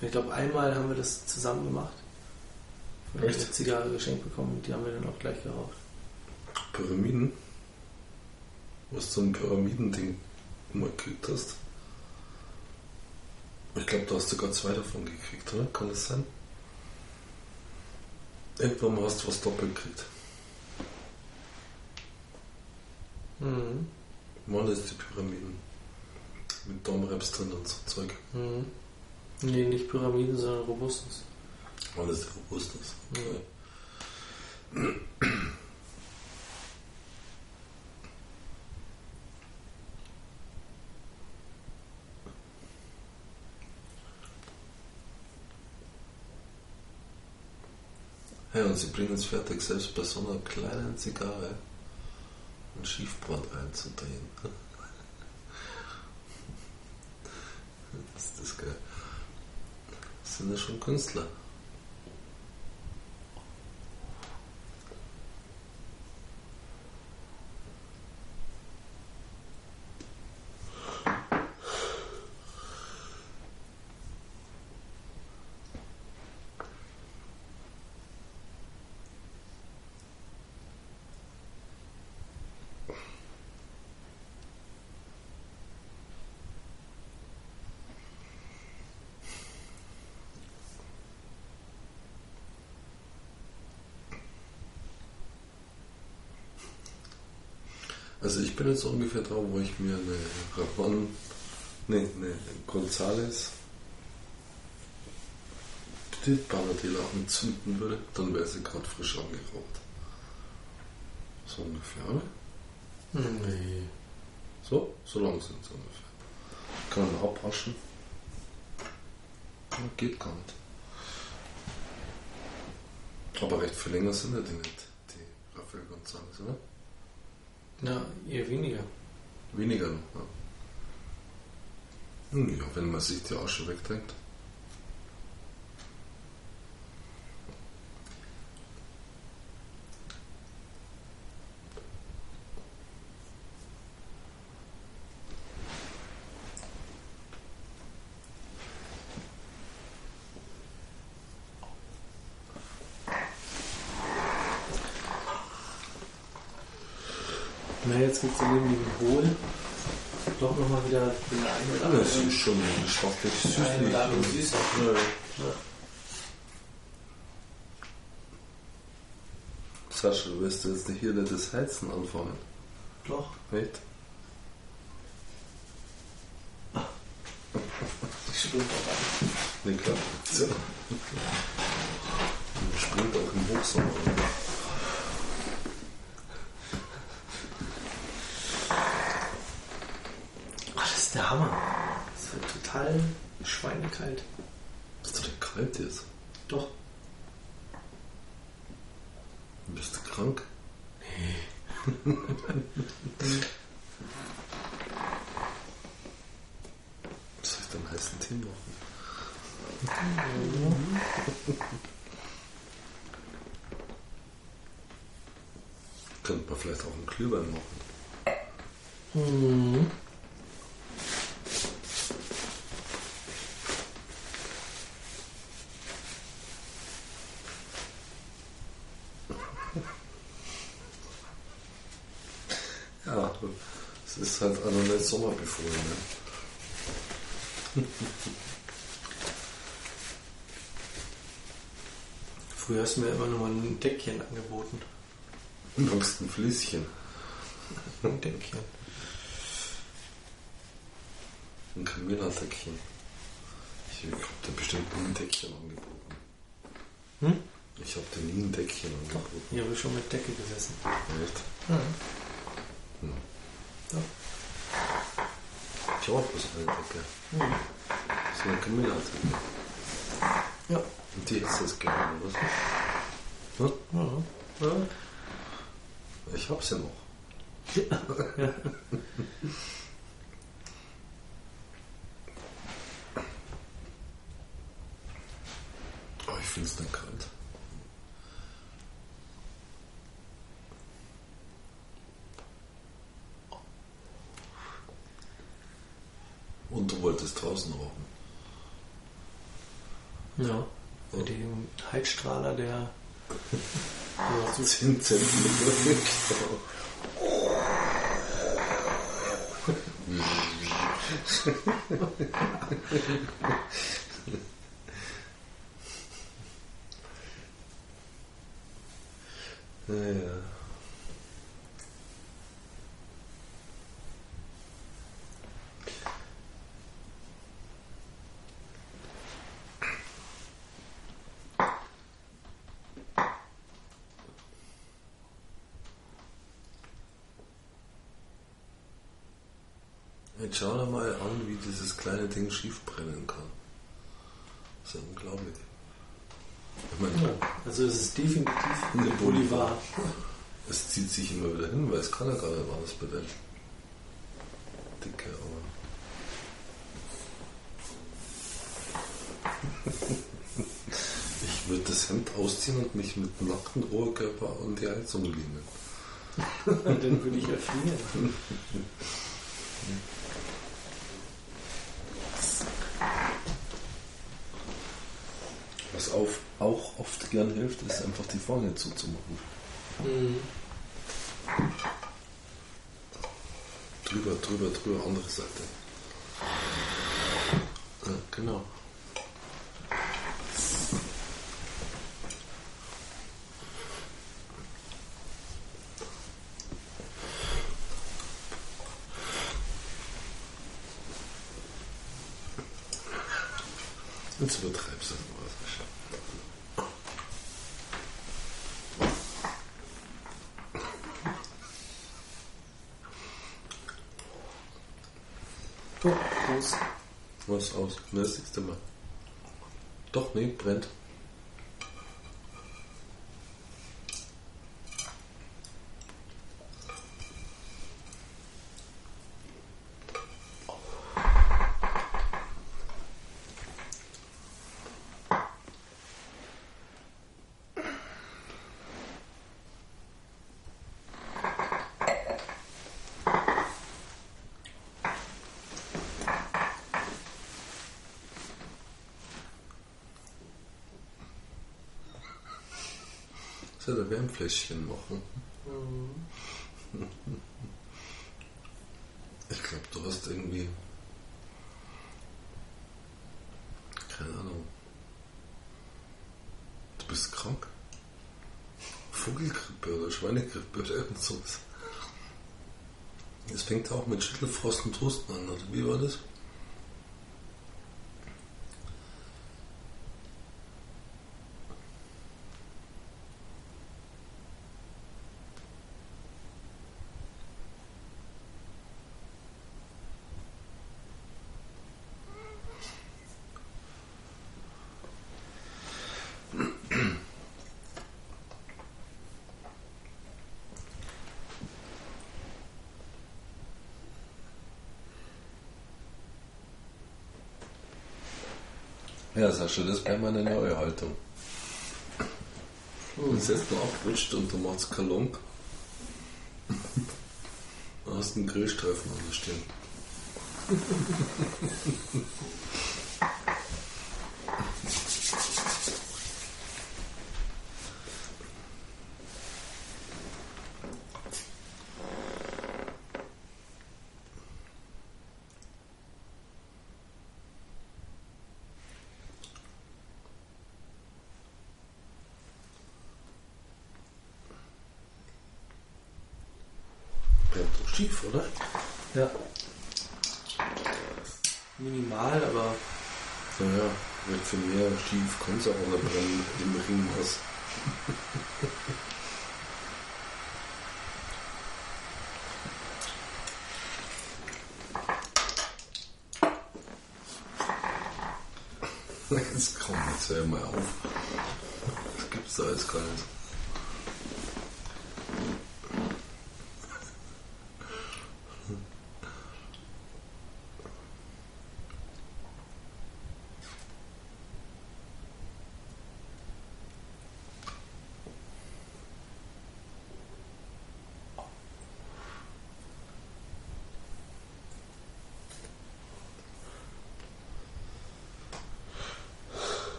Ich glaube, einmal haben wir das zusammen gemacht. Ich habe Echt? eine Zigarre geschenkt bekommen und die haben wir dann auch gleich geraucht. Pyramiden? Was du ein Pyramidending mal gekriegt hast? Ich glaube, du hast sogar zwei davon gekriegt, oder? Kann das sein? Irgendwann mal hast du was doppelt gekriegt. Mhm. Mal ist die Pyramiden. Mit Domreps drin und so Zeug. Mhm. Nee, nicht Pyramiden, sondern Robustus. Alles der Robustness. Okay. Ja, und sie bringen es fertig, selbst bei so einer kleinen Zigarre einen Schiefbrand reinzudrehen. Das ist das geil. Das sind ja schon Künstler. Also ich bin jetzt ungefähr drauf, wo ich mir eine Ramon, nee, eine Gonzales Petit Panadilla anzünden würde, dann wäre sie gerade frisch angeraucht. So ungefähr, oder? Nee. So? So lang sind sie ungefähr. Kann man abwaschen. Ja, geht gar nicht. Aber recht viel länger sind ja die nicht, die Raphael González, oder? Na, eher weniger. Weniger ja. Ja, wenn man sich die Asche wegdrängt. Na, jetzt neben dem Hohl doch nochmal wieder den einen oder Das anderen. ist schon geschmacklich süßlich. Ein oder andere Süßer. Ja. Sascha, du wirst jetzt hier nicht das Heizen anfangen. Doch. Echt? Ich springt auch an. Nee, klar. So. Man springt auch im Hochsommer. Ach, das ist der Hammer. Das wird total schweinekalt. Ist dir kalt jetzt? Doch. Bist du krank? Soll ich dann heißen Tee machen? Könnte man vielleicht auch einen Glühwein machen. Mhm. Ja, es ist halt auch noch nicht Sommer befohlen. Ne? Früher hast du mir immer nur mal ein Deckchen angeboten. Du magst ein Fließchen. Ein Deckchen. Ein Camilla-Deckchen. Ich hab dir bestimmt nie ein Deckchen angeboten. Hm? Ich habe dir nie ein Deckchen angeboten. Hier habe ich schon mit Decke gesessen. Echt? Mhm. Doch. Bloß eine Decke. Mhm. Das ist eine Camilla-Decke. Ja. Und die ist das gerne, oder? Ne? Ja. Ja. Ich hab's ja noch. Ja ich finde es dann kalt. Und du wolltest draußen rauchen. ja. Mit dem Heizstrahler, der ja, so 10 Zentimeter. Naja. Jetzt schau dir mal an, wie dieses kleine Ding schief brennen kann. Das ist ja unglaublich. Ich meine, Ja, also es ist definitiv Eine eine Bolivar. es zieht sich immer wieder hin, weil es kann ja gar nicht anders bei der Dicke, aber. Ich würde das Hemd ausziehen und mich mit nacktem Oberkörper an die Heizung lehnen. Und dann würde ich erfrieren. Was auf, auch oft gern hilft, ist einfach die Vorhänge zuzumachen. Mhm. Drüber, drüber, drüber, andere Seite. Ja, genau. Jetzt übertreibst du aber. Oh, Prost. Was aus? Ne, das du mal. Doch, nee, brennt. Soll der Wärmfläschchen machen? Ich glaube, du hast irgendwie. Keine Ahnung. Du bist krank. Vogelgrippe oder Schweinegrippe oder irgend sowas. Es fängt auch mit Schüttelfrost und Husten an, oder wie war das? Ja, Sascha, das wäre meine neue Haltung. Du setzt du abrutscht und du machst Kalong. Du hast einen Grillstreifen an der Stirn.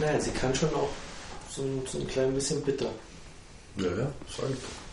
Naja, sie kann schon auch so ein, so ein klein bisschen bitter. Ja, ja, sag ich.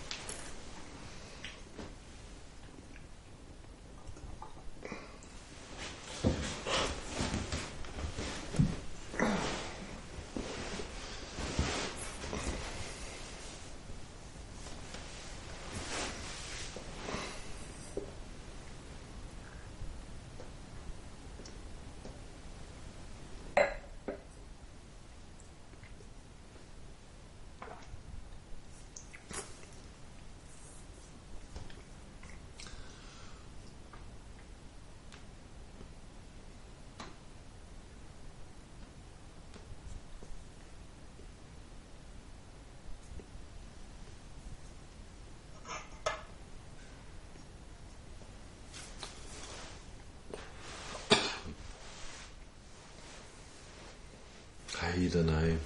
Heide, nein.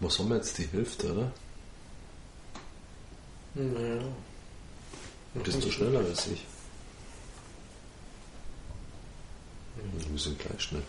Was haben wir jetzt? Die Hälfte, oder? Naja. Bist du schneller als ich? Wir sind gleich schnell.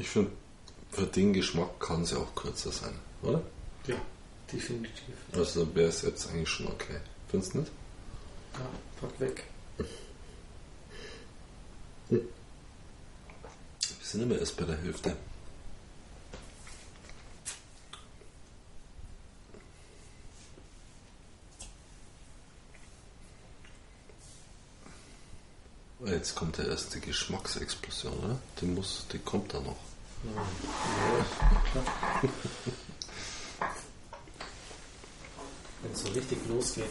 Ich finde, für den Geschmack kann sie auch kürzer sein, oder? Ja, definitiv. Also wäre es jetzt eigentlich schon okay. Findest du nicht? Ja, pack weg. Wir sind immer erst bei der Hälfte. Jetzt kommt der erste Geschmacksexplosion, oder? Die muss, die kommt da noch. Wenn es so richtig losgeht.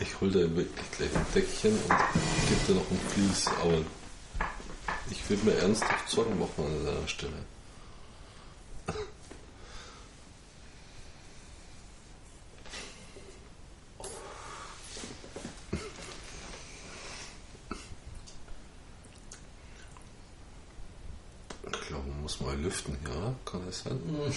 Ich hol dir wirklich gleich ein Deckchen und gebe dir noch ein Vlies, aber ich würde mir ernsthaft Sorgen machen an deiner Stelle. Ich glaube, man muss mal lüften hier, oder?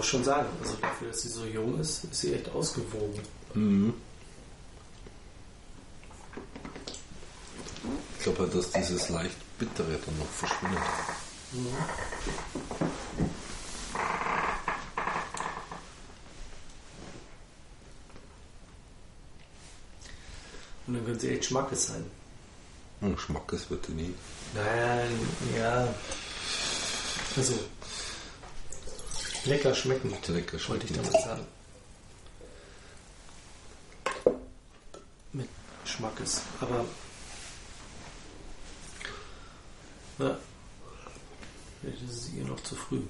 Muss schon sagen, also dafür, dass sie so jung ist, ist sie echt ausgewogen. Mhm. Ich glaube halt, dass dieses leicht bittere dann noch verschwindet. Und dann können sie echt Schmackes sein. Hm, Schmackes wird die nie. Nein, ja. Also, Lecker schmecken. Lecker schmeckend. wollte ich damit sagen. Mit Schmackes, aber. Na, vielleicht ist es ihr noch zu früh.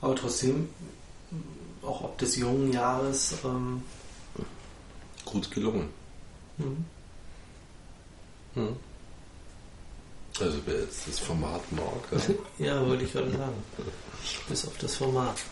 Aber trotzdem, auch ob des jungen Jahres. Ähm, Gut gelungen. Mhm. Mhm. Also wer jetzt das Format mag, ja. ja, wollte ich gerade sagen. Bis auf das Format.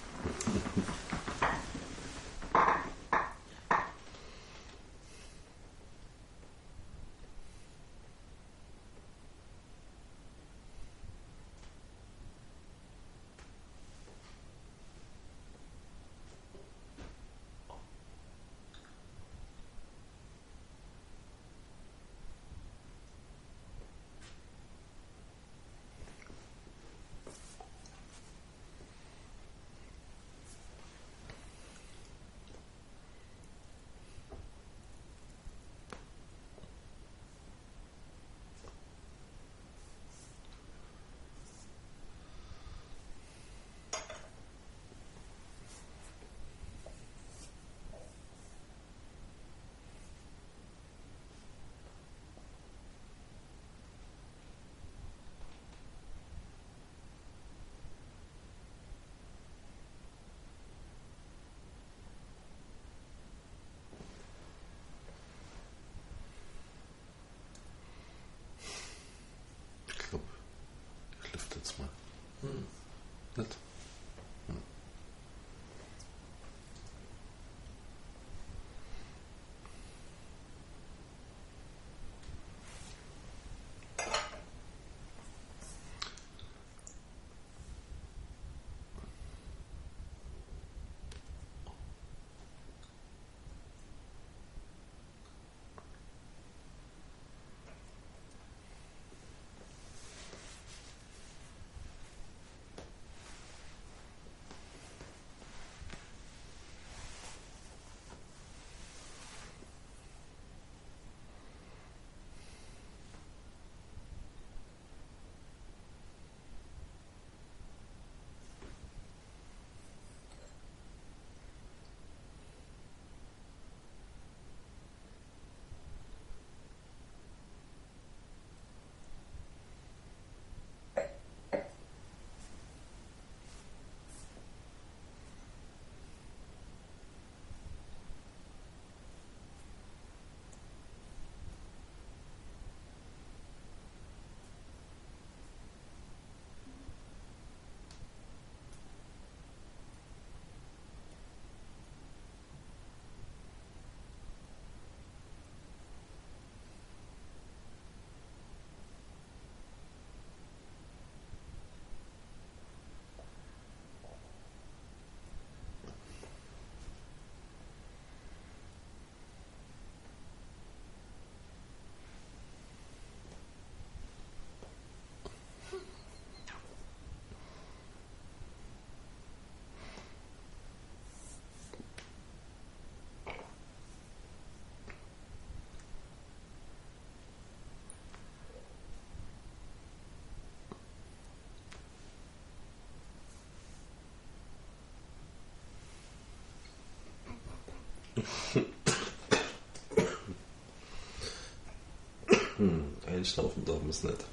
einschlafen darf man es nicht.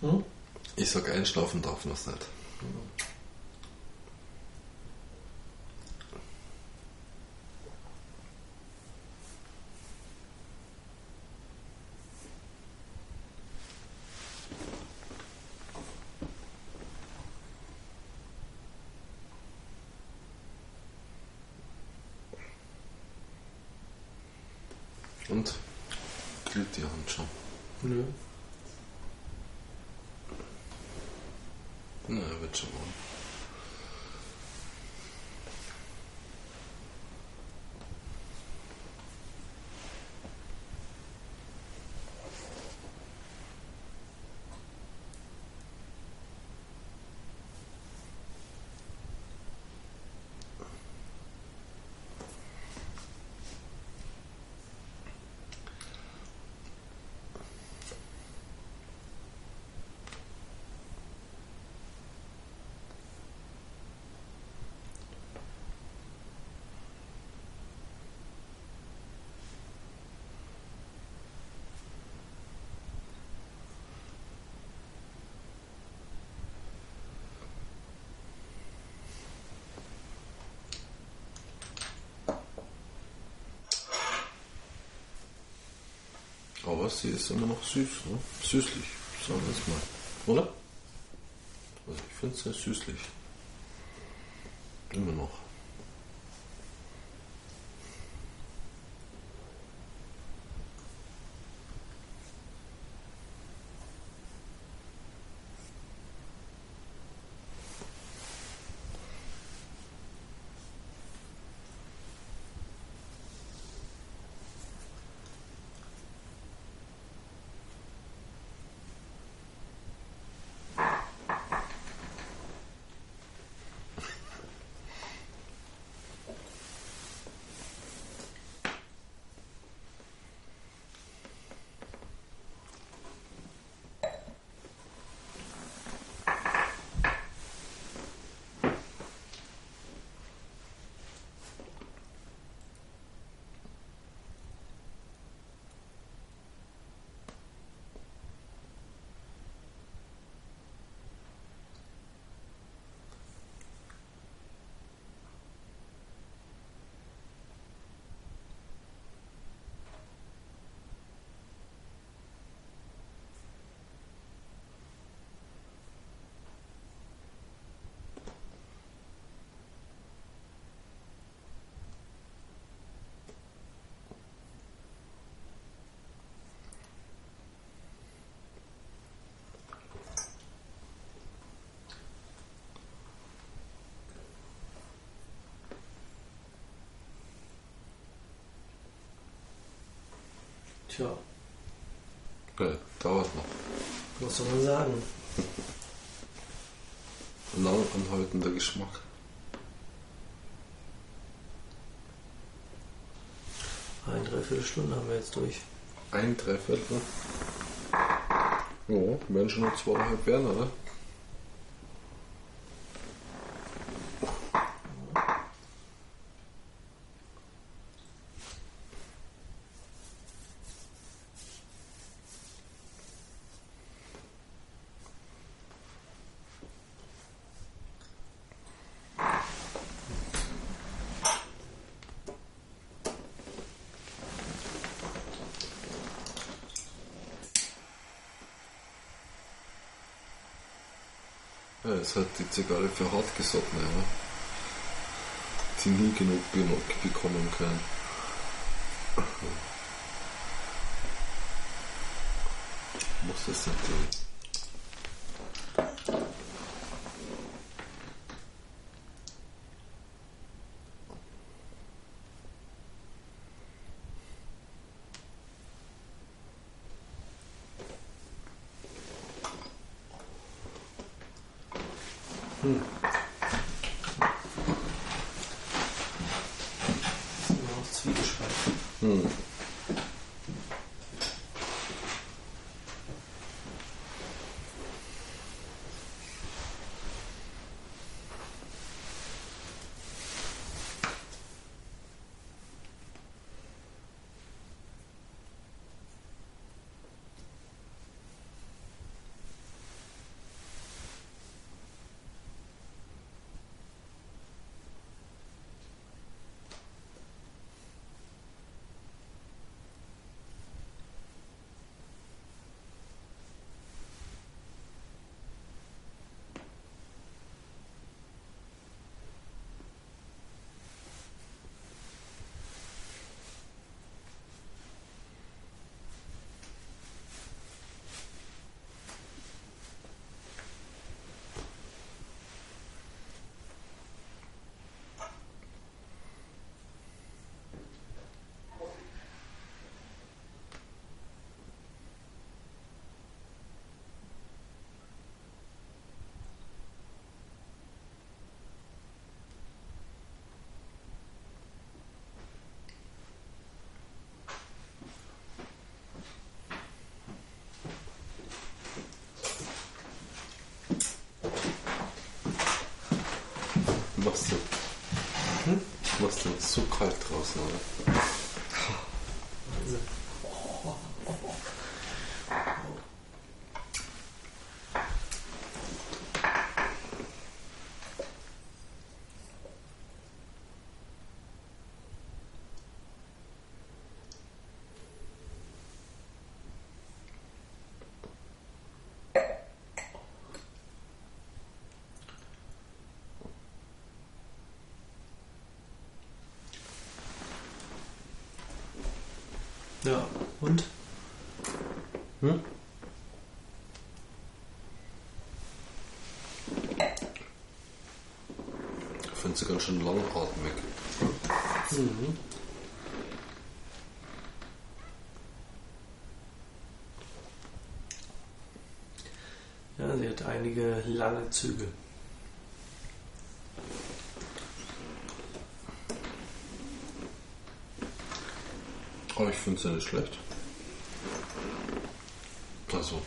Hm? Ich sag einschlafen darf man es nicht. Und? Aber sie ist immer noch süß, ne? süßlich, sagen wir es mal. Oder? Also ich finde es sehr süßlich. Immer noch. Tja, Ja, dauert noch. was soll man sagen? Lang anhaltender Geschmack. Ein Dreiviertelstunde haben wir jetzt durch. Ein Dreiviertel. Ja, werden schon noch zweieinhalb werden, oder? Ja, es hat die Zigarre für hartgesottene, ja. Die nie genug bekommen können. Muss das nicht kalt draußen, oder? Wahnsinn. Ja, und? Hm? Ich finde sie ganz schön langatmig. Mhm. Ja, sie hat einige lange Züge. Aber ich finde sie nicht schlecht. Also.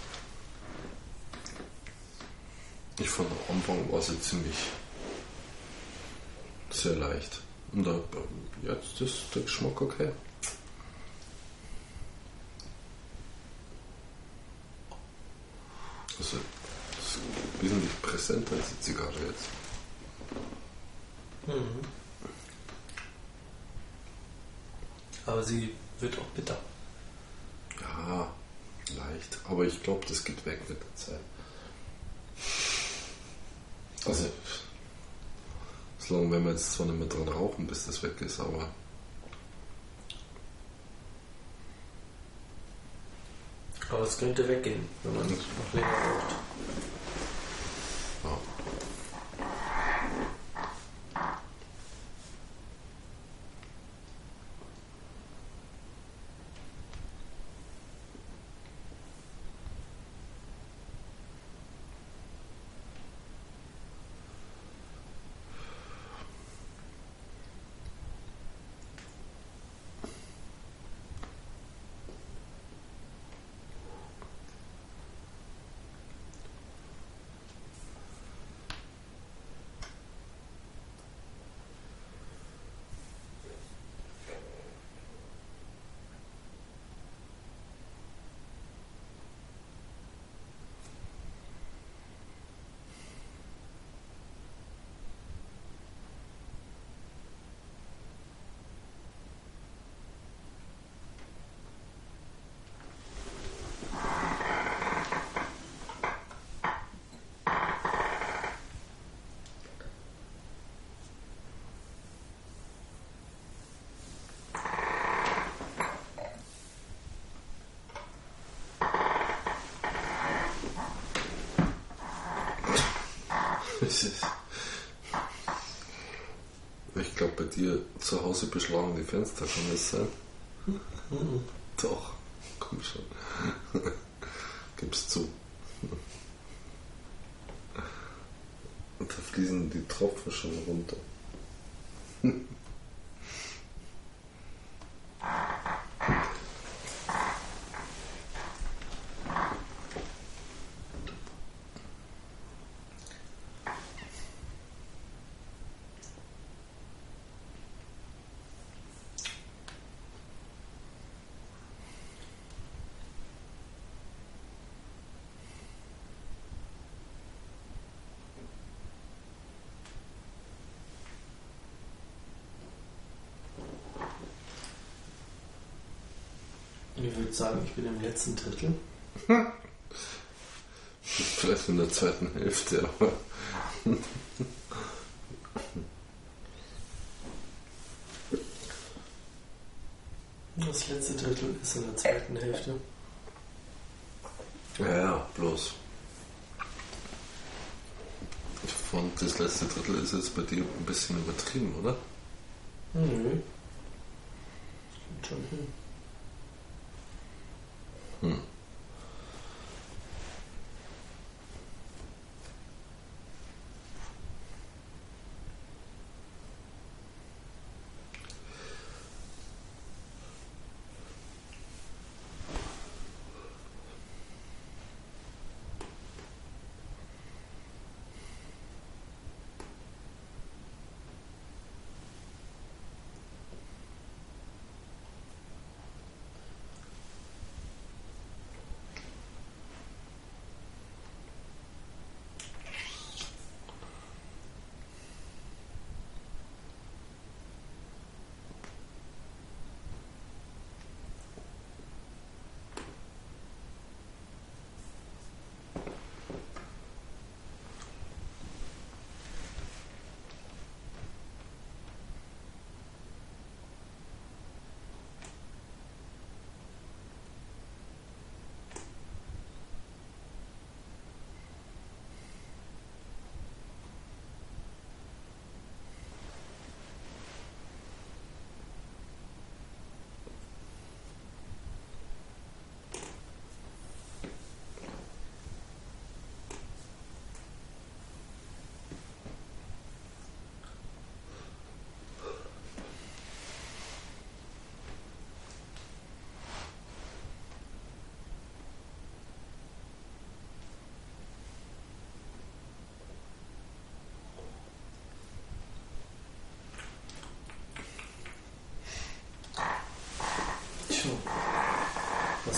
Ich fand am Anfang war sie ziemlich sehr leicht. Und da, jetzt ist der Geschmack okay. Also, ist wesentlich präsenter als die Zigarre jetzt. Mhm. Aber sie wird auch bitter. Ja, leicht. Aber ich glaube, das geht Zeit. Also, solange wenn wir jetzt zwar nicht mehr dran rauchen, bis das weg ist, aber Aber es könnte weggehen, wenn man noch länger braucht. ja. Ich glaube, bei dir zu Hause beschlagen die Fenster, kann das sein? Doch, komm schon. Gib's zu. Und da fließen die Tropfen schon runter. Ich würde sagen, ich bin im letzten Drittel. Vielleicht in der zweiten Hälfte, aber Das letzte Drittel ist in der zweiten Hälfte. ja, ja, bloß. Ich fand, das letzte Drittel ist jetzt bei dir ein bisschen übertrieben, oder? Nö. Kommt schon hin.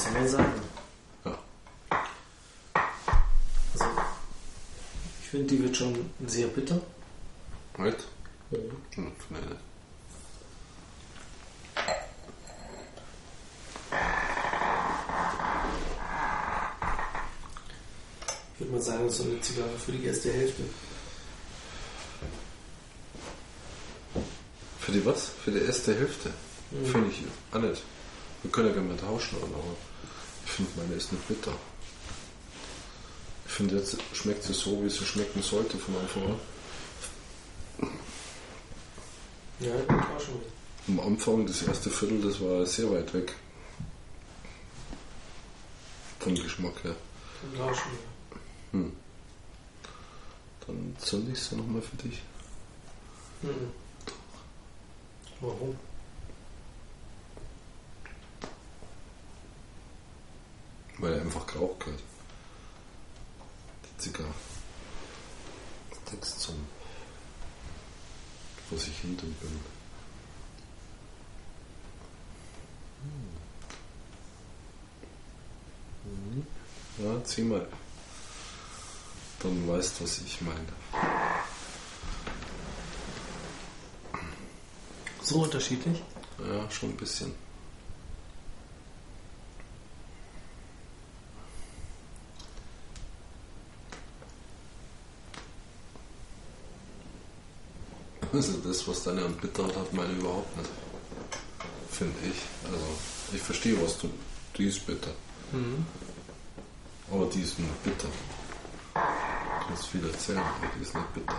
Soll man sagen? Ja. Also, ich finde, die wird schon sehr bitter. Right? Hm, nee, nee. Ich würde mal sagen, so eine Zigarre für die erste Hälfte. Für die was? Für die erste Hälfte? Mhm. Finde ich nicht. Wir können ja gerne mal tauschen, aber ich finde meine ist nicht bitter. Ich finde jetzt schmeckt sie so, wie sie schmecken sollte von Anfang an. Ja, ich tauschen wir. Am Anfang, das erste Viertel, das war sehr weit weg. Vom Geschmack her. Tauschen wir. Hm. Dann zünde ich sie nochmal für dich. Mhm. Warum? Weil er einfach Rauch gehört. Die Zigarre. Text zum vor sich hin dümpeln. Hm. Ja, zieh mal. Dann weißt du, was ich meine. So unterschiedlich? Ja, schon ein bisschen. Also das, was deine an Bitterheit hat, meine überhaupt nicht. Finde ich. Also ich verstehe, was du. Die ist bitter. Mhm. Aber die ist nicht bitter. Kannst viel erzählen, aber die ist nicht bitter.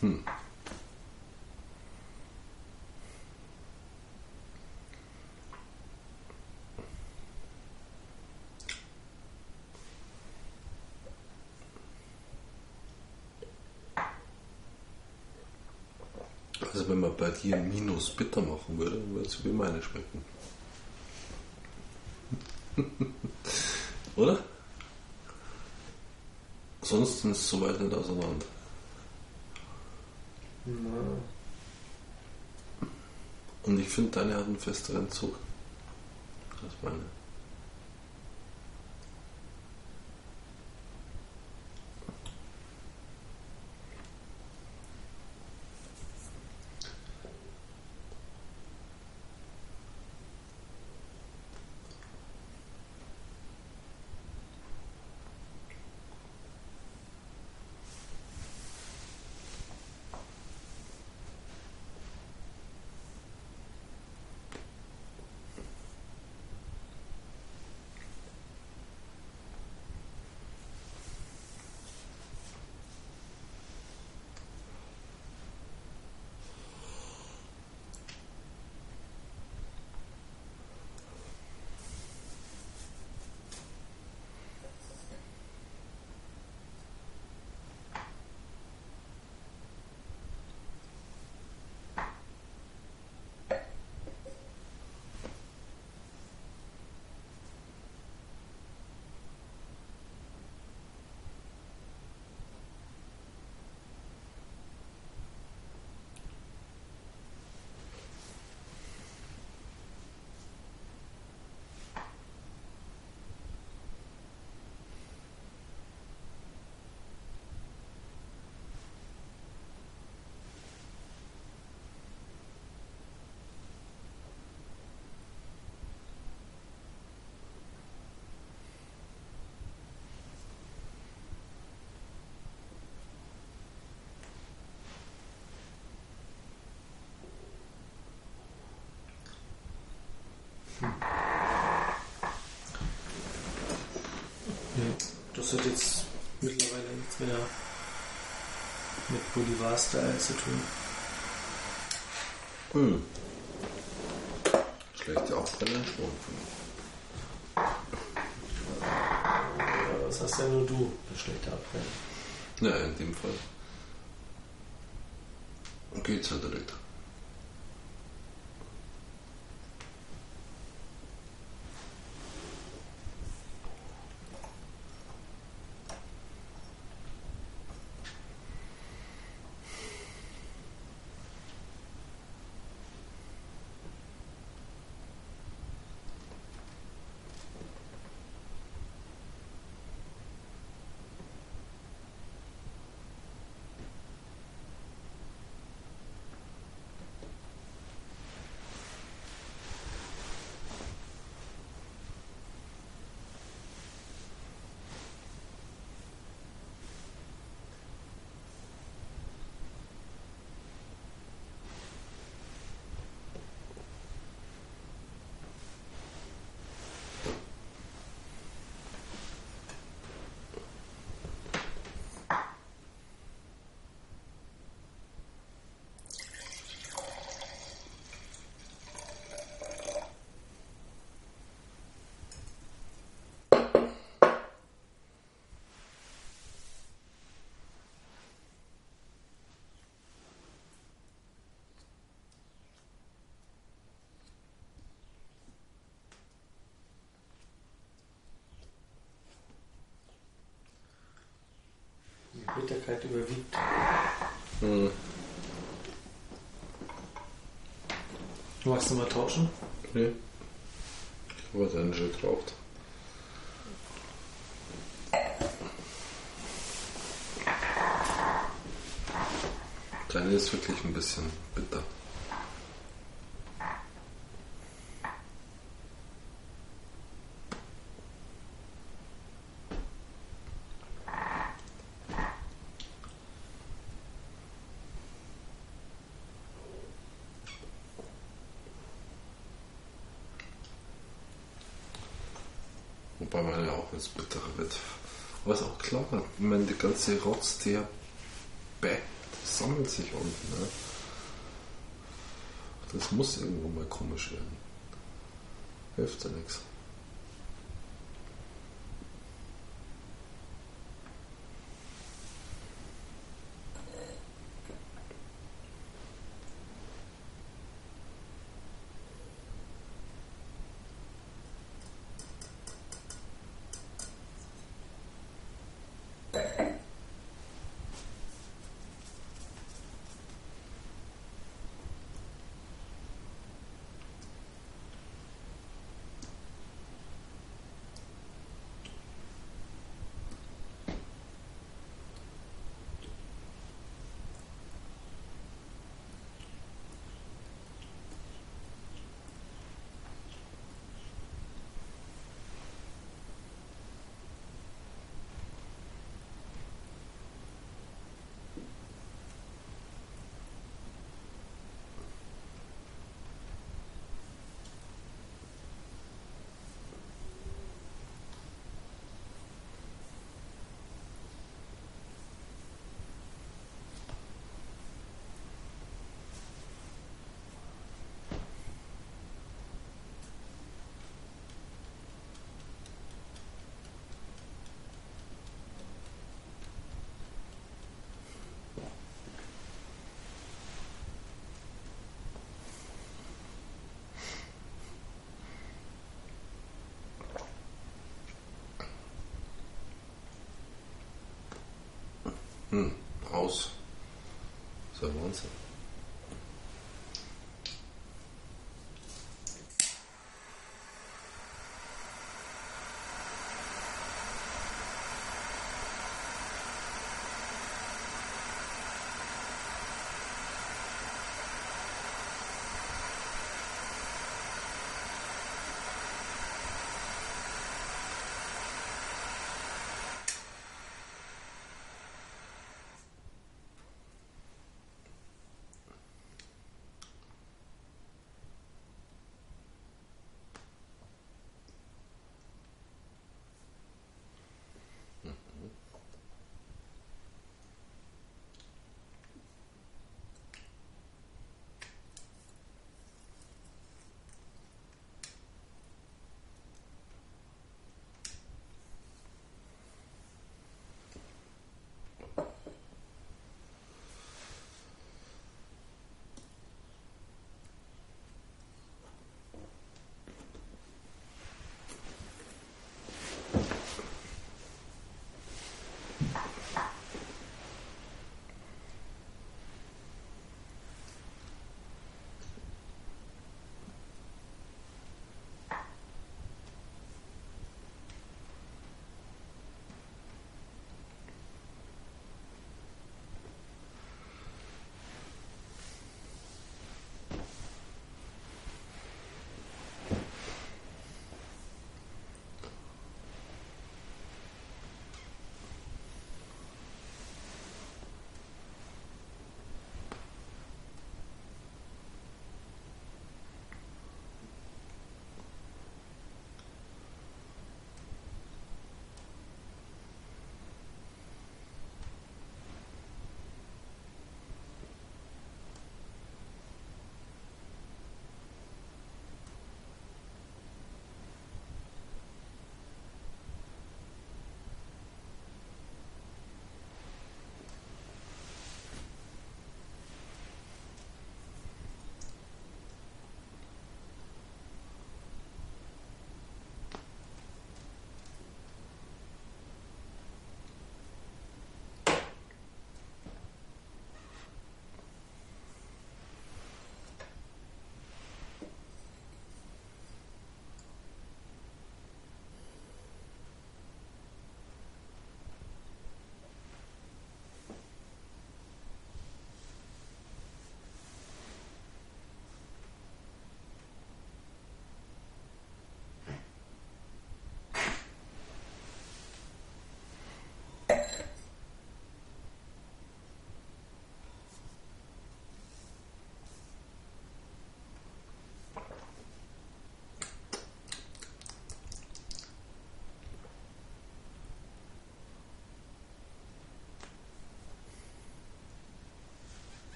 Hm. Also wenn man bei dir Minus bitter machen würde, würde es wie meine schmecken. Oder? Sonst ist es so weit nicht auseinander. Na, Und ich finde, deine hat einen festeren Zug. als meine. Das hat jetzt mittlerweile nichts mehr mit Bolivar-Style zu tun. Hm. Schlechte Aufbrennung schon. Ja, was hast denn nur du für schlechte Abbrennen? Ja, in dem Fall. Geht's ja direkt. Bitterkeit überwiegt. Hm. Du magst du mal tauschen? Nee. Ich habe heute einen geraucht. Deine ist wirklich ein bisschen bitter. Wobei man ja auch ins Bittere wird. Aber ist auch klar, ich meine, die ganze Rotz, der bäh, das sammelt sich unten. Ne? Das muss irgendwo mal komisch werden. Hilft ja nichts. Hm, aus. Das ist ja Wahnsinn.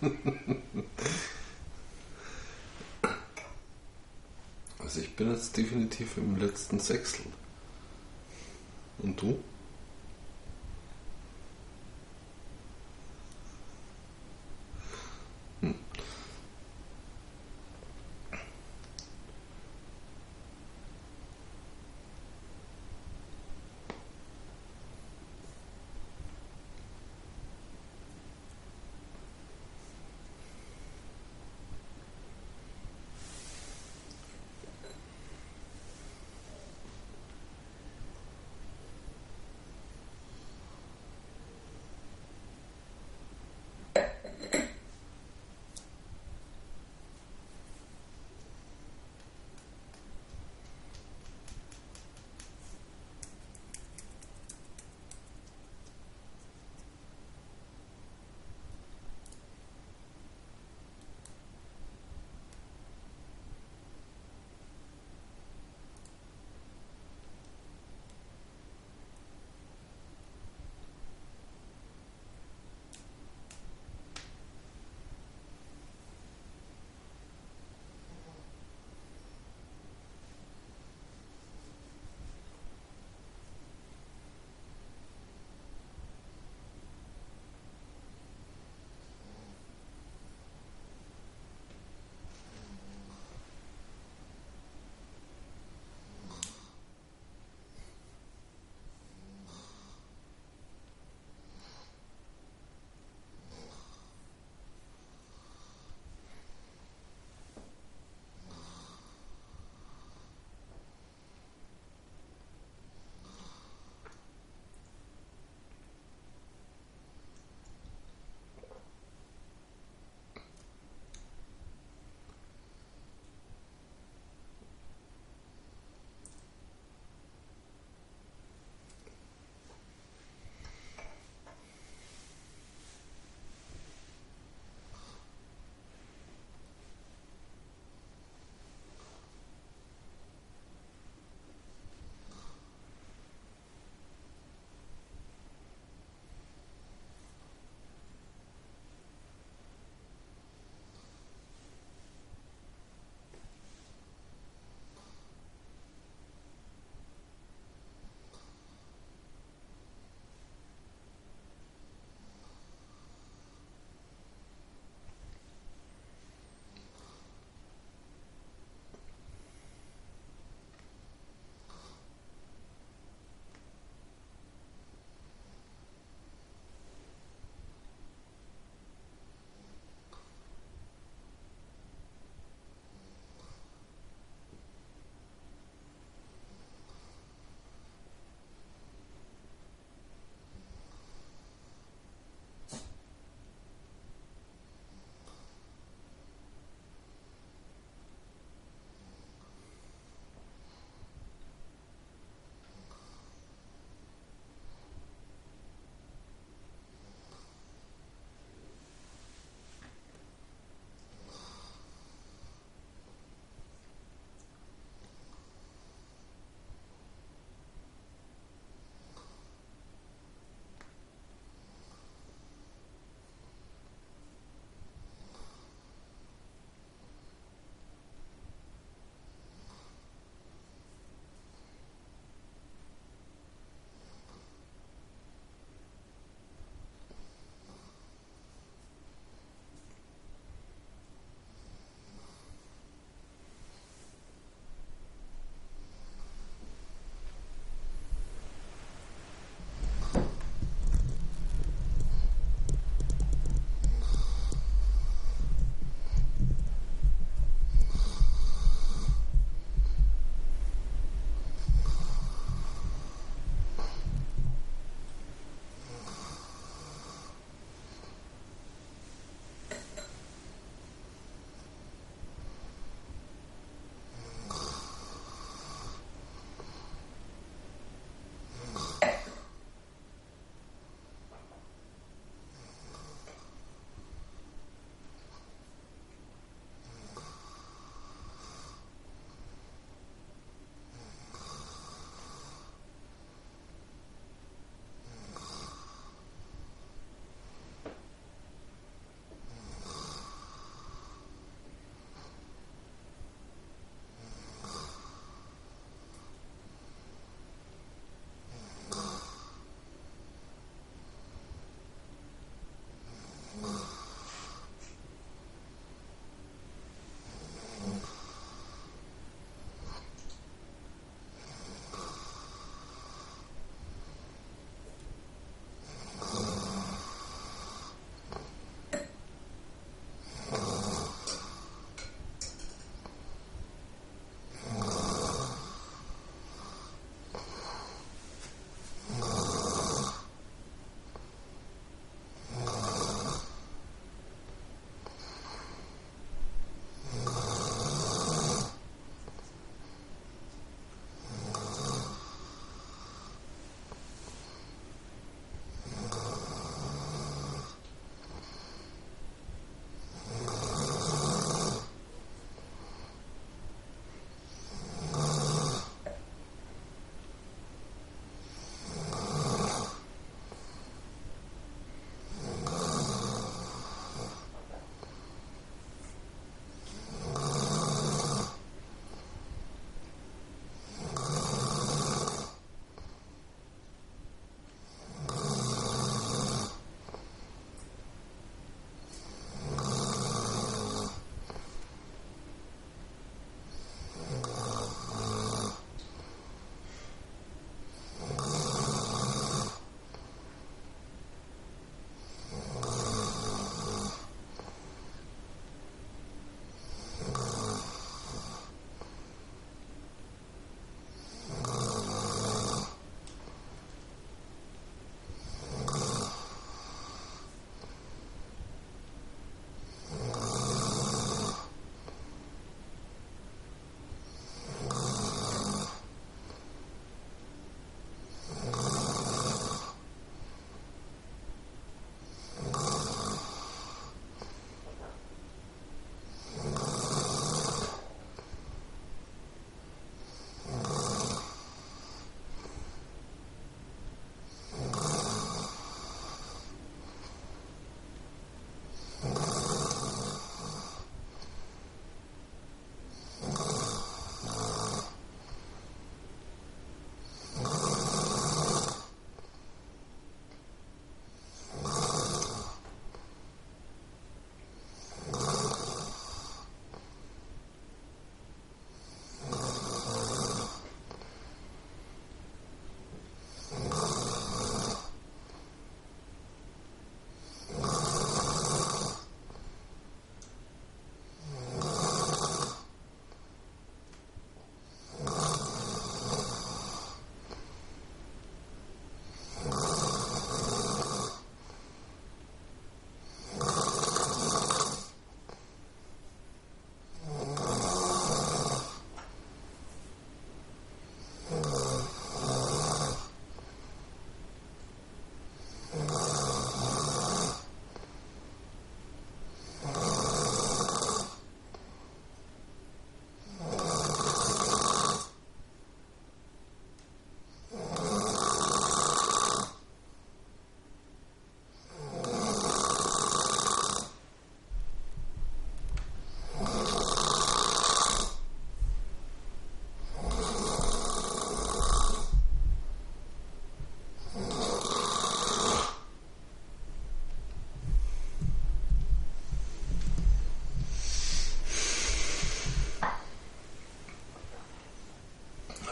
Also ich bin jetzt definitiv im letzten Sechstel. Und du?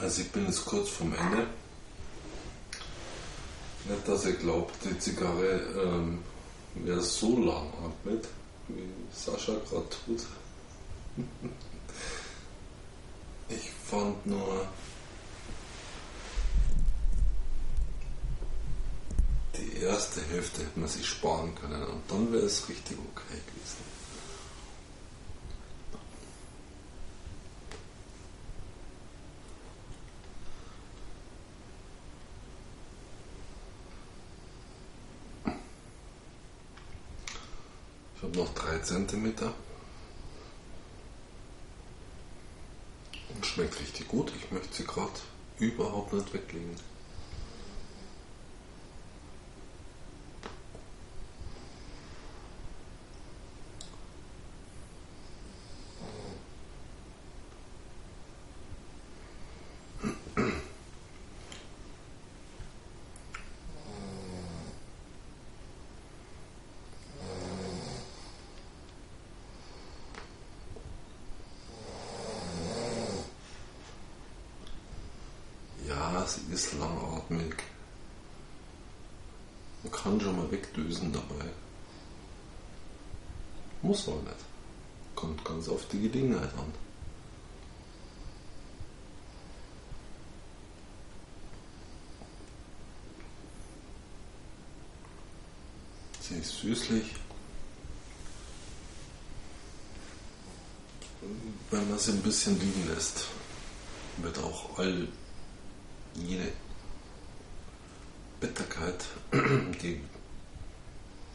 Also ich bin jetzt kurz vom Ende. Nicht, dass ihr glaubt, die Zigarre ähm, wäre so lang atmet, wie Sascha gerade tut. Ich fand nur die erste Hälfte hätte man sich sparen können und dann wäre es richtig okay gewesen. Ich habe noch drei Zentimeter. Und schmeckt richtig gut. Ich möchte sie gerade überhaupt nicht weglegen. Ja, sie ist langatmig. Man kann schon mal wegdösen dabei. Muss aber nicht. Kommt ganz auf die Gelegenheit an. Sie ist süßlich. Wenn man sie ein bisschen liegen lässt, wird auch all jede Bitterkeit, die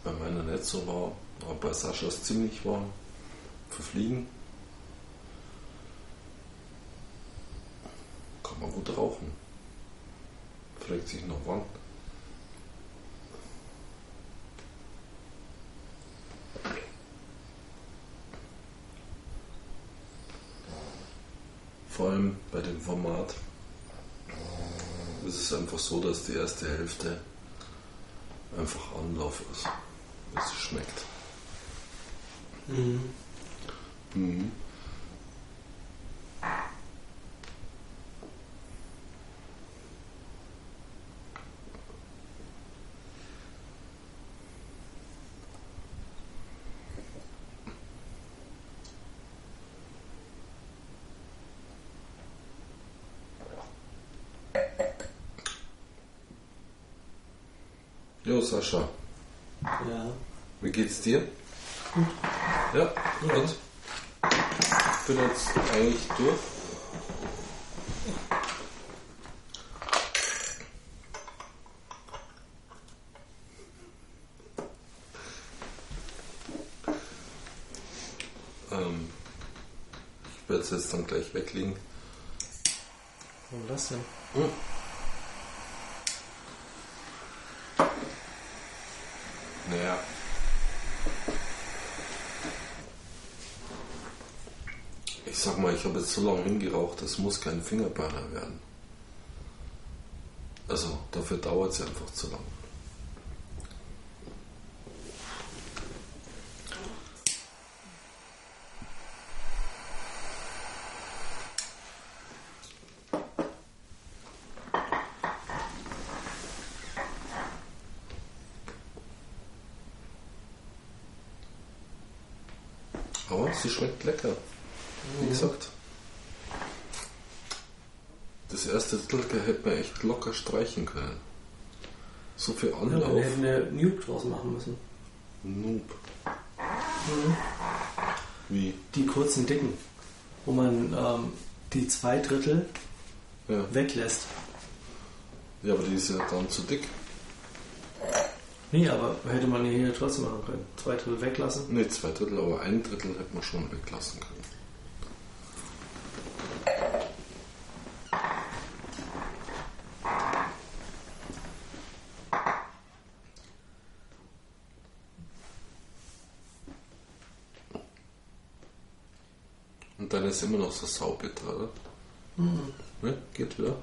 bei meiner nicht so war, aber bei Saschas ziemlich war, verfliegen. Kann man gut rauchen. Fragt sich noch wann. Vor allem bei dem Format ist es einfach so, dass die erste Hälfte einfach Anlauf ist, es schmeckt. Mhm. Mhm. Sascha, Ja. wie geht's dir? Ja, gut. Ich bin jetzt eigentlich durch. Ähm, ich werde es jetzt dann gleich weglegen. Warum das denn? Naja. Ich sag mal, ich habe jetzt so lange hingeraucht, das muss kein Fingerburner werden. Also, dafür dauert es einfach zu lang. Aber sie schmeckt lecker. Wie gesagt. Das erste Drittel hätte man echt locker streichen können. So viel Ja, Anlauf. wir hätten eine Nuke draus machen müssen. Noob. Wie? Die kurzen Dicken, wo man ähm, die zwei Drittel Ja. weglässt. ja, aber die ist ja dann zu dick. Nee, aber hätte man hier trotzdem machen können. Zwei Drittel weglassen. Ne, zwei Drittel, aber ein Drittel hätte man schon weglassen können. Ist immer noch so saubitter, oder? Ne? Geht wieder.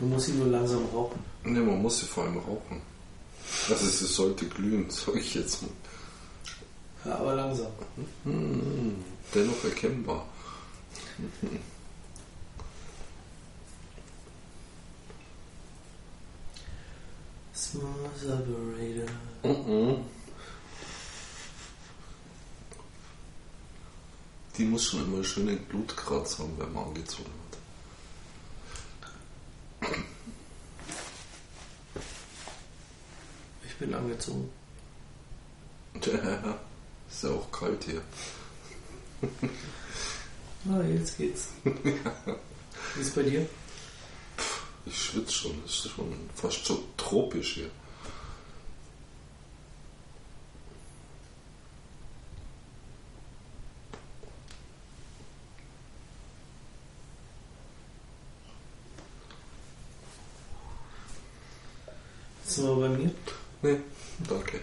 Man muss sie nur langsam rauchen. Ne, man muss sie vor allem rauchen. Also es sollte glühen, sage ich jetzt mal. Ja, aber langsam. Hm, dennoch erkennbar. Smooth operator. Mhm. Die muss schon immer schön in Blutkratz haben, wenn man angezogen hat. Ich bin angezogen. Ja, ist ja auch kalt hier. Ah, jetzt geht's. Wie ist bei dir? Ich schwitze schon, es ist schon fast so tropisch hier. Sind wir bei mir? Nee, danke.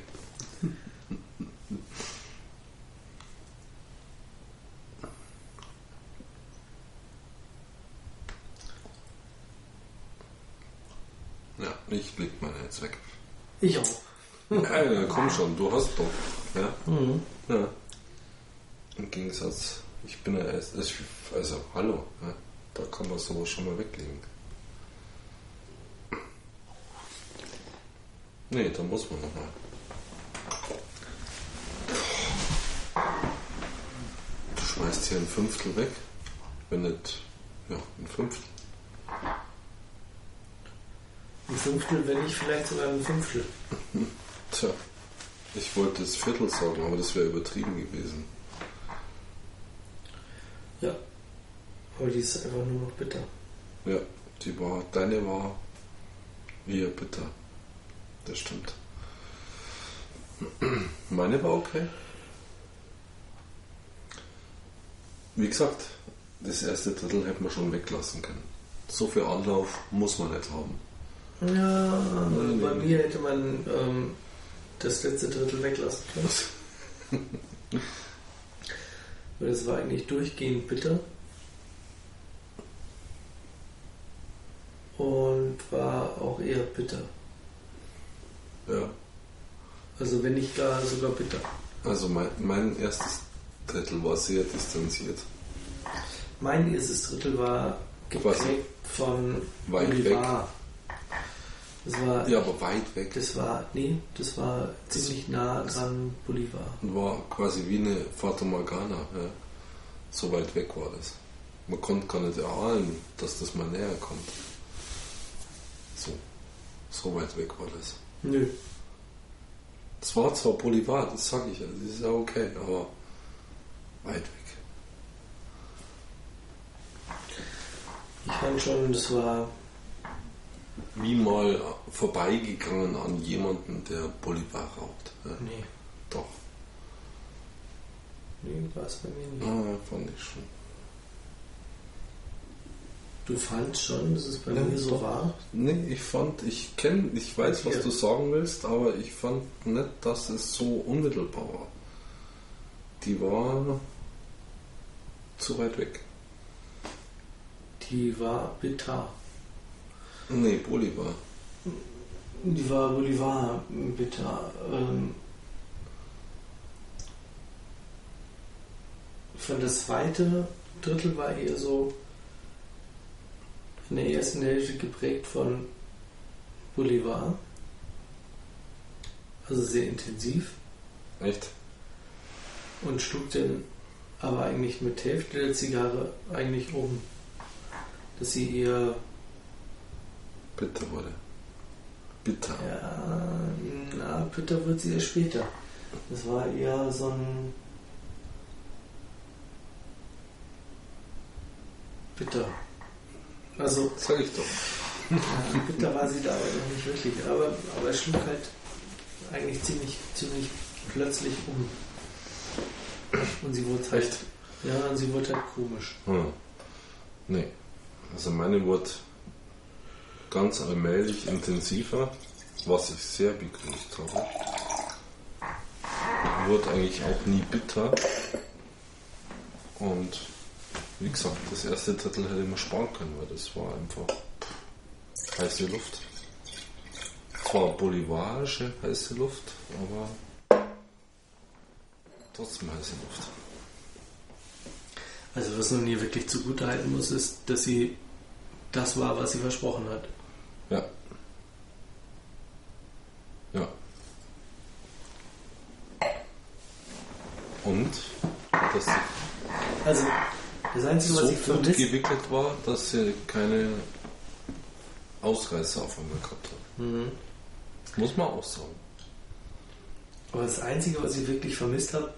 Ja, ich leg meine jetzt weg. Ich auch. Ja, ja, komm schon, du hast doch. Ja? Mhm. ja. Im Gegensatz, ich bin ja erst, also hallo, ja? da kann man sowas schon mal weglegen. Nee, da muss man nochmal. Du schmeißt hier ein Fünftel weg, wenn nicht, ja, ein Fünftel. Ein Fünftel, wenn nicht vielleicht sogar ein Fünftel. Tja, ich wollte das Viertel sagen, aber das wäre übertrieben gewesen. Ja. Aber die ist einfach nur noch bitter. Ja, die war, deine war eher bitter. Das stimmt. Meine war okay. Wie gesagt, das erste Drittel hätte man schon weglassen können. So viel Anlauf muss man nicht haben. Ja, Nee, bei nee. mir hätte man ähm, das letzte Drittel weglassen können. Weil es war eigentlich durchgehend bitter. Und war auch eher bitter. Ja. Also wenn nicht gar sogar bitter. Also mein, mein erstes Drittel war sehr distanziert. Mein erstes Drittel war geprägt von Weit Bolivar. Das war, Ja, aber weit weg. das war, nee, das war ziemlich nah dran Bolivar. Und war quasi wie eine Fata Morgana. Ja. So weit weg war das. Man konnte gar nicht erahnen, dass das mal näher kommt. So, so weit weg war das. Nö. Das war zwar Bolivar, das sage ich ja, das ist ja okay, aber weit weg. Ich fand schon, das war Wie mal vorbeigegangen an jemanden, der Bolivar raucht. Ja. Nee, Doch, nee, war es bei mir nicht. ah, fand ich schon. Du fandst schon, dass es bei Ja, mir so doch. war? Nee, ich fand, ich kenne, ich weiß, was du sagen willst, aber ich fand nicht, dass es so unmittelbar war. Die war zu weit weg. Die war bitter. Nee, Bolivar. Die war Bolivar bitter. Ähm ich fand das zweite Drittel war eher so in der ersten Hälfte geprägt von Bolivar. Also sehr intensiv. Echt? und schlug dann aber eigentlich mit Hälfte der Zigarre eigentlich um, dass sie eher, Bitter wurde. Bitter. ja, na, bitter wird sie erst später. Das war eher so ein bitter. Also Sag ich doch. ja, bitter war sie da aber noch nicht wirklich, aber, aber es schlug halt eigentlich ziemlich, ziemlich plötzlich um. Und sie wurde halt, Echt? ja, und sie wurde halt komisch. Hm. Nee. Also meine wurde ganz allmählich intensiver, was ich sehr begrüßt habe. Wurde eigentlich auch nie bitter. Und wie gesagt, das erste Drittel hätte man sparen können, weil das war einfach heiße Luft. zwar bolivarische heiße Luft, aber trotzdem heiße Luft. Also was man ihr wirklich zugute halten muss, ist, dass sie das war, was sie versprochen hat. Ja. Ja. Und sie Also das Einzige, was so ich gut vermisse, gewickelt war, dass sie keine Ausreißer auf einmal gehabt hat. Mhm. Muss man auch sagen. aber das Einzige, was ich wirklich vermisst habe,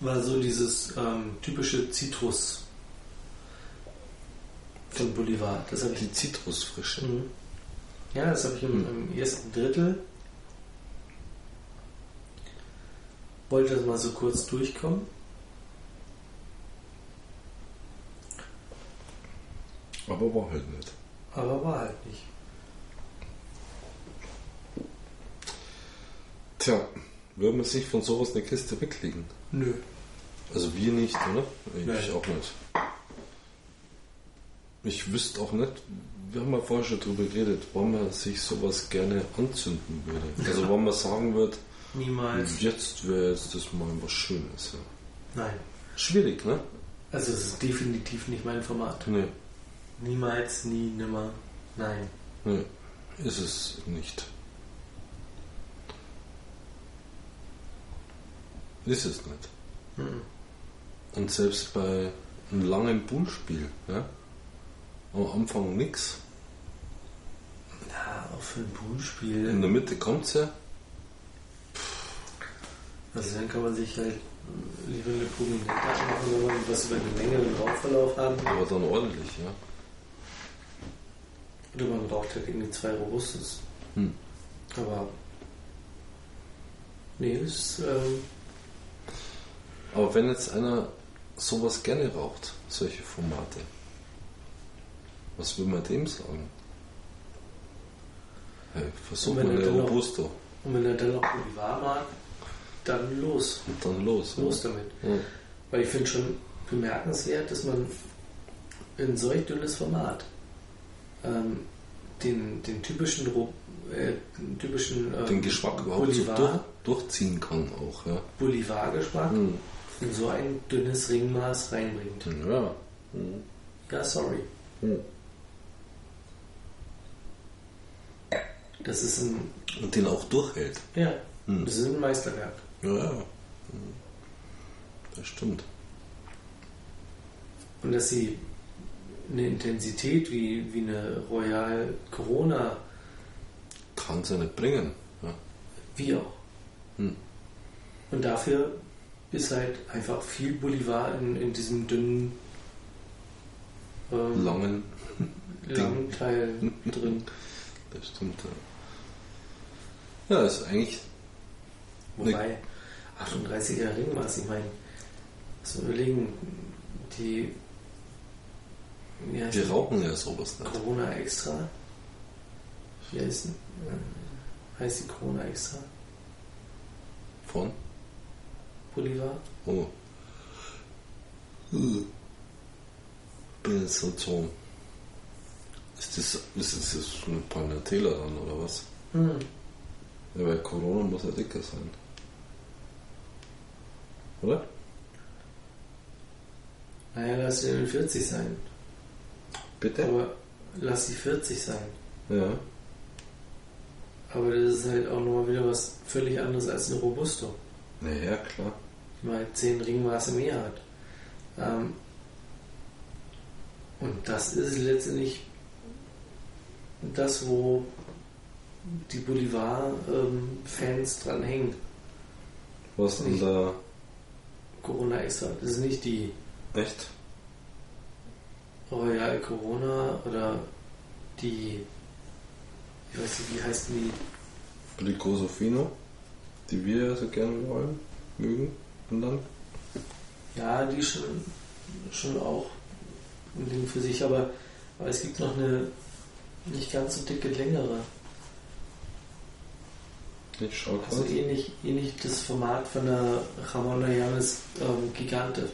war so dieses ähm, typische Zitrus von Bolivar. Das habe ich Die Zitrusfrische. Mhm. Ja, das habe ich im, Mhm. im ersten Drittel. Wollte das mal so kurz durchkommen. Aber war halt nicht. Aber war halt nicht. Tja, würde man sich von sowas eine Kiste weglegen? Nö. Also wir nicht, oder? Ich Nein. auch nicht. Ich wüsste auch nicht, wir haben ja vorher schon drüber geredet, wann man sich sowas gerne anzünden würde. Also wann man sagen würde, Niemals. jetzt wäre jetzt das mal was Schönes. Ja. Nein. Schwierig, ne? Also es ist definitiv nicht mein Format. Nee, Niemals, nie, nimmer. Nein. nee, ist es nicht. Ist es nicht. Mhm. Und selbst bei einem langen Bullspiel, ja, am Anfang nix. Ja, auch für ein In Poolspiel. der Mitte kommt's ja. Also dann kann man sich halt lieber eine Prominente machen, wenn man was über einen längeren Raumverlauf haben. Aber dann ordentlich, ja. Oder man braucht halt irgendwie zwei Robustes. Hm. Aber. Nee, das ist. Ähm, Aber wenn jetzt einer sowas gerne raucht, solche Formate, was will man dem sagen? Hey, versuch mal eine Robusto und wenn er dann noch Bolivar mag, dann los. und dann los. Los damit. Ja. Weil ich finde schon bemerkenswert, dass man in solch dünnes Format ähm, den, den typischen, äh, den, typischen ähm, Den Geschmack überhaupt so durch, durchziehen kann auch, ja. Bolivar-Geschmack Hm. in so ein dünnes Ringmaß reinbringt. Ja. Hm. Ja, sorry. Hm. Das ist ein, Und den auch durchhält. ja, Hm. das ist ein Meisterwerk. Ja, ja. Hm. Das stimmt. Und dass sie eine Intensität wie, wie eine Royal Corona, Kann sie nicht bringen. Ja. wie auch. Hm. Und dafür ist halt einfach viel Bolivar in, in diesem dünnen, ähm, Langen, langen Teil drin. das stimmt. Ja, ja ist eigentlich Wobei, 38er Ringmaß, ich meine, so überlegen, die, Wir die? rauchen ja sowas nicht. Corona Extra. Wie heißt, äh, heißt die Corona Extra? Von? Bolivar? Oh. Hm. Bin jetzt so so. Ist das, ist das jetzt schon ein paar Täler dann oder was? Hm. Ja, weil Corona muss ja dicker sein. Oder? Naja, lass sie den 40 sein. Bitte? Aber lass sie 40 sein. Ja. Aber das ist halt auch nochmal wieder was völlig anderes als eine Robusto, Naja, klar. die mal 10 Ringmaße mehr hat. Ähm, und das ist letztendlich das, wo die Bolivar-Fans dran hängen. Was an Nicht. der. Corona Extra. Das ist nicht die Echt? Royal Corona oder die. Ich weiß nicht, wie heißt die? Blicoso Fino, die wir ja so gerne wollen, mögen. Und dann? Ja, die schon, schon auch ein Ding für sich, aber, aber es gibt noch eine nicht ganz so dicke, längere. Ich schau kurz. Also ähnlich, ähnlich das Format von der Ramona James ähm, Gigante.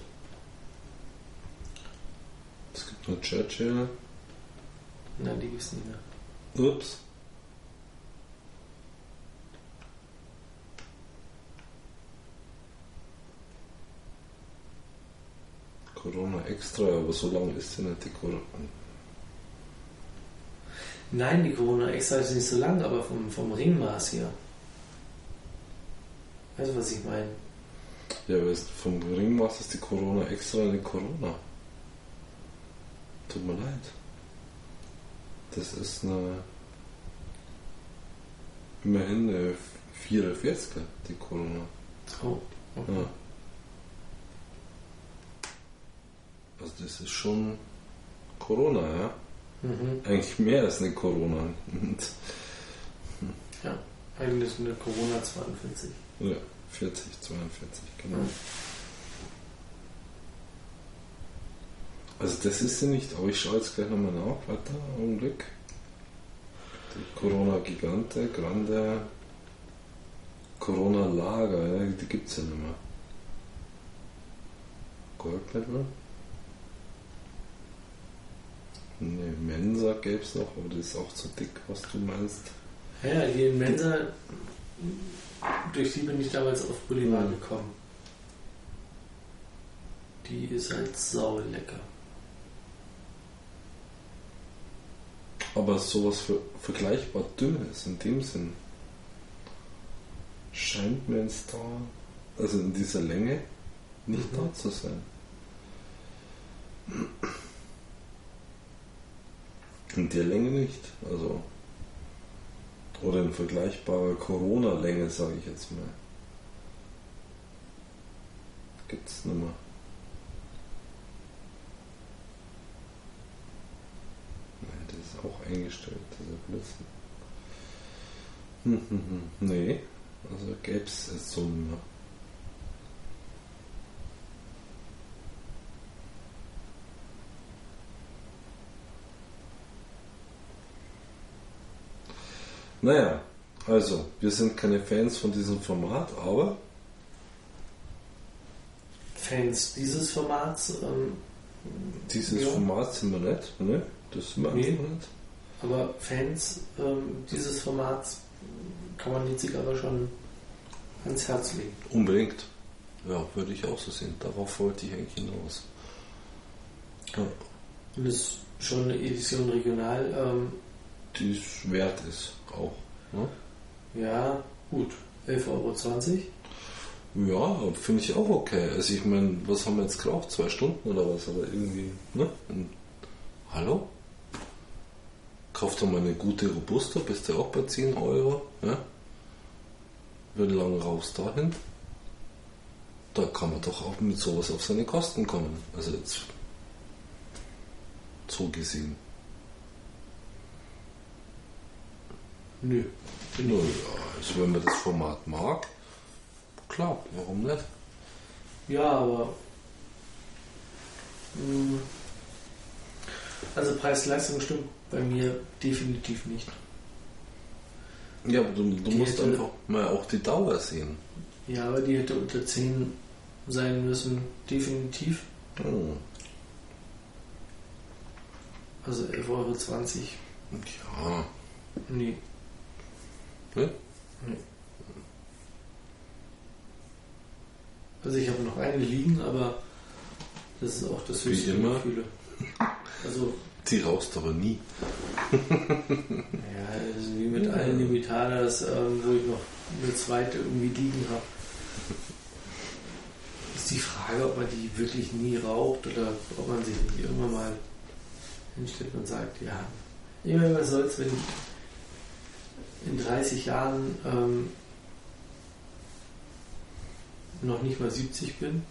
Es gibt nur Churchill. Nein, die gibt es nicht mehr. Ups. Corona extra, aber so lange ist sie nicht die Corona. Nein, die Corona extra ist nicht so lang, aber vom, vom Ringmaß hier. Weißt du, was ich meine? Ja, aber vom Ringmaß ist die Corona extra eine Corona. Tut mir leid. Das ist eine. Immerhin eine 44er, die Corona. Oh, okay. Ja. Also das ist schon Corona, ja. Mhm. Eigentlich mehr als eine Corona. Ja, eigentlich eine Corona 42. ja, 40, 42, genau. Also das ist sie nicht, aber ich schaue jetzt gleich nochmal nach. Warte, Augenblick. Die Corona Gigante, Grande, Corona Lager, ja, die gibt es ja nicht mehr. Goldmedal? Ne, Mensa gäbe es noch, aber die ist auch zu dick, was du meinst. Ja, die Mensa, durch die bin ich damals auf Boulevard Mhm. gekommen. Die ist halt sau lecker. Aber sowas für, vergleichbar dünnes in dem Sinn scheint mir jetzt da, also in dieser Länge, nicht Mhm. da zu sein. In der Länge nicht, also oder in vergleichbarer Corona-Länge, sage ich jetzt mal. Gibt's nicht mehr. Nein, das ist auch eingestellt, dieser Blödsinn. Hm, hm, hm. Nee, also gäbe es so nicht Naja, also, wir sind keine Fans von diesem Format, aber Fans dieses Formats, ähm, dieses Ja. Format sind wir nicht, ne? Das sind wir Nee. nicht. aber Fans ähm, dieses Formats kann man die Zigarre schon ans Herz legen. Unbedingt. Ja, würde ich auch so sehen. Darauf wollte ich eigentlich hinaus. Ja, Und das ist schon eine Edition regional. Ähm, die es wert ist auch. Ne? ja, gut. 11,20 Euro. Ja, finde ich auch okay. Also ich meine, was haben wir jetzt geraucht? Zwei Stunden oder was? Aber irgendwie, ne? Und, hallo? Kauft doch mal eine gute Robusta, bist du auch bei 10 Euro, ja? Wie lange rauchst du dahin? Da kann man doch auch mit sowas auf seine Kosten kommen. Also jetzt so gesehen. Nö. Nö, ja, also wenn man das Format mag, klar, warum nicht? Ja, aber. mh, Also Preis-Leistung stimmt bei mir definitiv nicht. Ja, aber du, du musst hätte- einfach mal auch die Dauer sehen. Ja, aber die hätte unter 10 sein müssen, definitiv. Hm. Also 11,20 Euro. Ja, Nee. Ne? Also ich habe noch eine liegen, aber das ist auch das Wie höchste immer. Gefühle. Also, die rauchst aber nie. ja, ist wie mit allen Limitadas, ähm, wo ich noch eine zweite irgendwie liegen habe. Ist die Frage, ob man die wirklich nie raucht oder ob man sich nicht irgendwann mal hinstellt und sagt, ja, immer was soll's, wenn ich in 30 Jahren ähm, noch nicht mal 70 bin.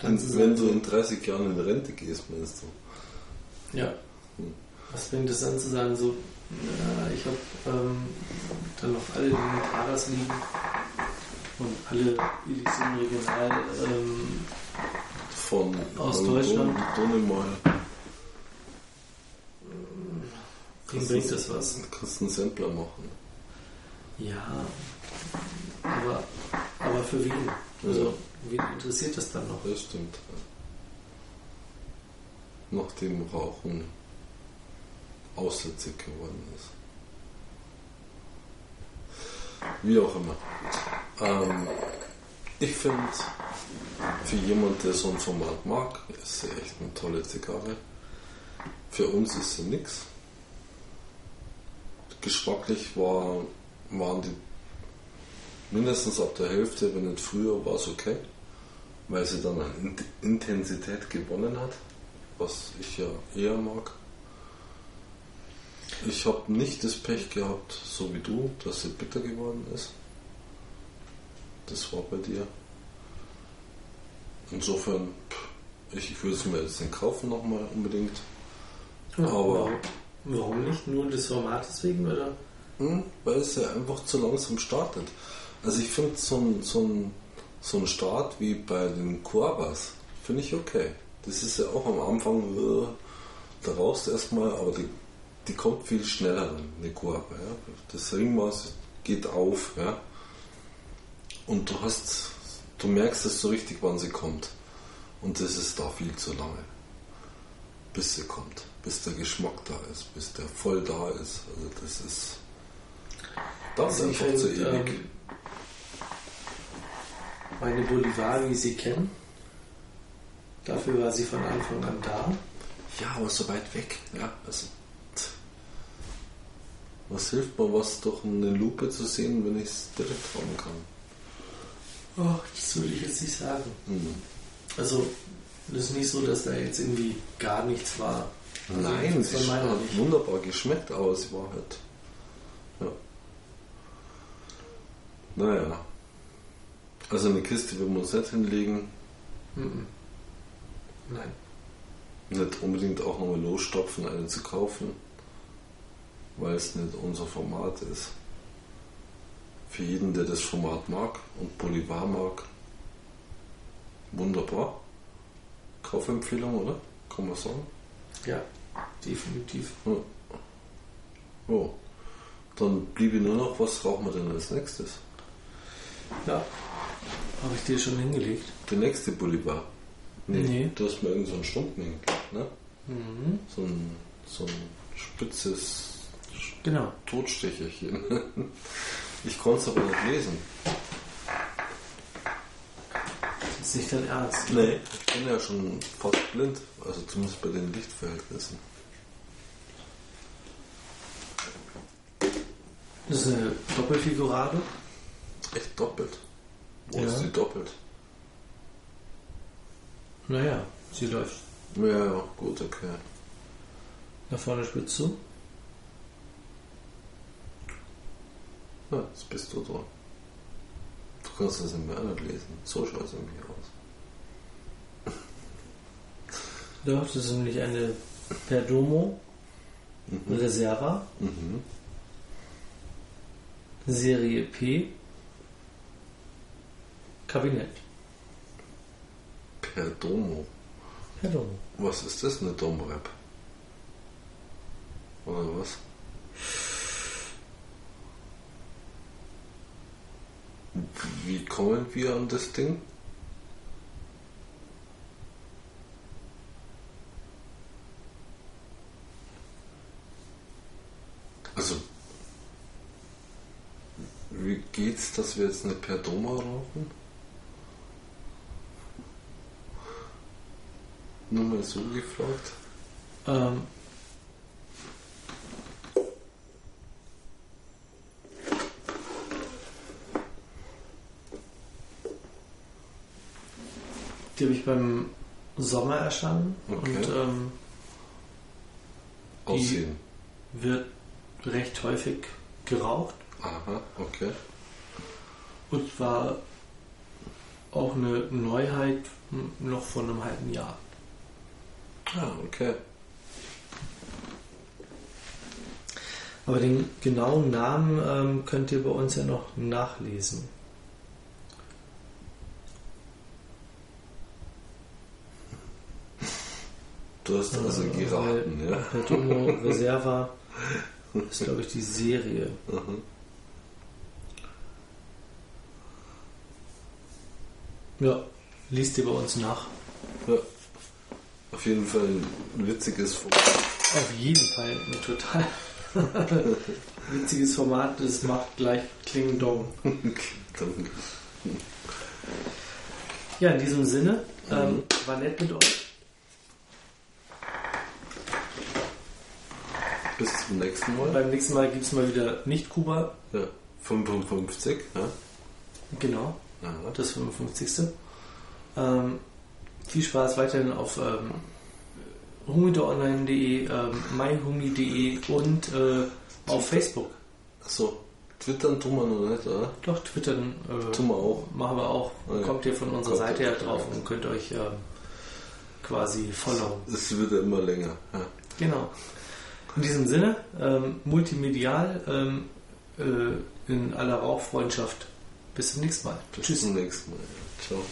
Wenn, zu wenn du in 30 Jahren in Rente gehst, meinst du? Ja. Was bringt es an zu sagen, so, ja, ich habe ähm, dann noch alle Limitadas liegen und alle Edition Regional. Ähm, Von Aus Deutschland? Don- Donnemal. Wem bringt das was? Kannst einen Sampler machen. Ja, aber, aber für wen? Also, wen interessiert das dann noch? Das stimmt. Nachdem Rauchen aussätzig geworden ist. Wie auch immer. Ähm, ich finde, für jemand, der so ein Format mag, ist sie echt eine tolle Zigarre. Für uns ist sie nix. Geschmacklich war, waren die mindestens ab der Hälfte, wenn nicht früher, war es okay, weil sie dann an Intensität gewonnen hat, was ich ja eher mag. Ich habe nicht das Pech gehabt, so wie du, dass sie bitter geworden ist. Das war bei dir. Insofern, ich würde es mir jetzt nicht kaufen nochmal unbedingt. Ja, aber warum nicht? Nur des Formats wegen oder? Hm, weil es ja einfach zu langsam startet. Also ich finde so ein, so, ein, so ein Start wie bei den Koabas, finde ich okay. Das ist ja auch am Anfang, äh, da raus erstmal, aber die, die kommt viel schneller dann, eine Koaba. Ja? Das Ringmaß geht auf, ja. Und du hast, du merkst es so richtig, wann sie kommt. Und das ist da viel zu lange. Bis sie kommt. Bis der Geschmack da ist, bis der voll da ist. Also das ist. Das ist Also einfach zu ewig. ähm, Meine Bolivar, wie Sie kennen, dafür war sie von Anfang an da. Ja, aber so weit weg. Ja, also. Was hilft mir was durch eine Lupe zu sehen, wenn ich es direkt haben kann? Oh, das würde ich jetzt nicht sagen. Hm. Also, das ist nicht so, dass da jetzt irgendwie gar nichts war. Also, Nein, das sie hat wunderbar geschmeckt, aber sie war halt. Ja. Naja. Also eine Kiste will man uns nicht hinlegen. Nein. nicht unbedingt auch nochmal losstopfen, eine zu kaufen, weil es nicht unser Format ist. Für jeden, der das Format mag und Bolivar mag, wunderbar. Kaufempfehlung, oder? Kann man sagen? Ja, definitiv. Oh. Dann bliebe nur noch, was rauchen wir denn als nächstes? Ja. Habe ich dir schon hingelegt? Der nächste Bolivar. Nee. Du hast mir irgendeinen so einen Stumpen hingekriegt, ne? Mhm. So ein, so ein spitzes Genau. Totstecherchen. Ich konnte es aber nicht lesen. Ist nicht dein Ernst. Nee. Ich bin ja schon fast blind, also zumindest bei den Lichtverhältnissen. Das ist eine Doppelfigurade. Echt doppelt. Wo Ja. ist die doppelt? Naja, sie läuft Ja, ja, gut, okay. nach vorne spitz zu. Ja, jetzt bist du dran. Du kannst das in mir auch nicht lesen. So schaut es nämlich aus. Ja, das ist nämlich eine Perdomo Reserva Mhm. Serie P Kabinett. Perdomo. Perdomo. Was ist das, eine Domrep? Oder was? Wie kommen wir an das Ding? Also, wie geht's, dass wir jetzt eine Perdoma rauchen? Nur mal so gefragt. Ähm, die habe ich beim Sommer erstanden Okay. und ähm, Die- Aussehen. wird recht häufig geraucht Aha, okay. und war auch eine Neuheit noch vor einem halben Jahr. Ah, okay. Aber den genauen Namen ähm, könnt ihr bei uns ja noch nachlesen. Du hast also geraten, ja. Perdomo Reserva ist, glaube ich, die Serie. Mhm. Ja, liest ihr bei uns nach. ja. Auf jeden Fall ein witziges Format. Auf jeden Fall ein total witziges Format. Das macht gleich Kling Dong. Danke. Ja, in diesem Sinne, ähm, war nett mit euch. Bis zum nächsten Mal. Beim nächsten Mal gibt es mal wieder nicht Kuba. Ja, 55. Ja. Genau. Das 55. Ähm, viel Spaß weiterhin auf ähm, humidoonline.de, ähm, myhumi.de und äh, auf Facebook. Achso, twittern tun wir noch nicht, oder? Doch, twittern äh, Tun wir auch. machen wir auch. Ja. Kommt ihr von unserer Kommt Seite her drauf und könnt euch ähm, quasi followen. Es wird ja immer länger. Ja. Genau. In diesem Sinne, ähm, multimedial ähm, äh, in aller Rauchfreundschaft. Bis zum nächsten Mal. Bis Tschüss. zum nächsten Mal. Ciao.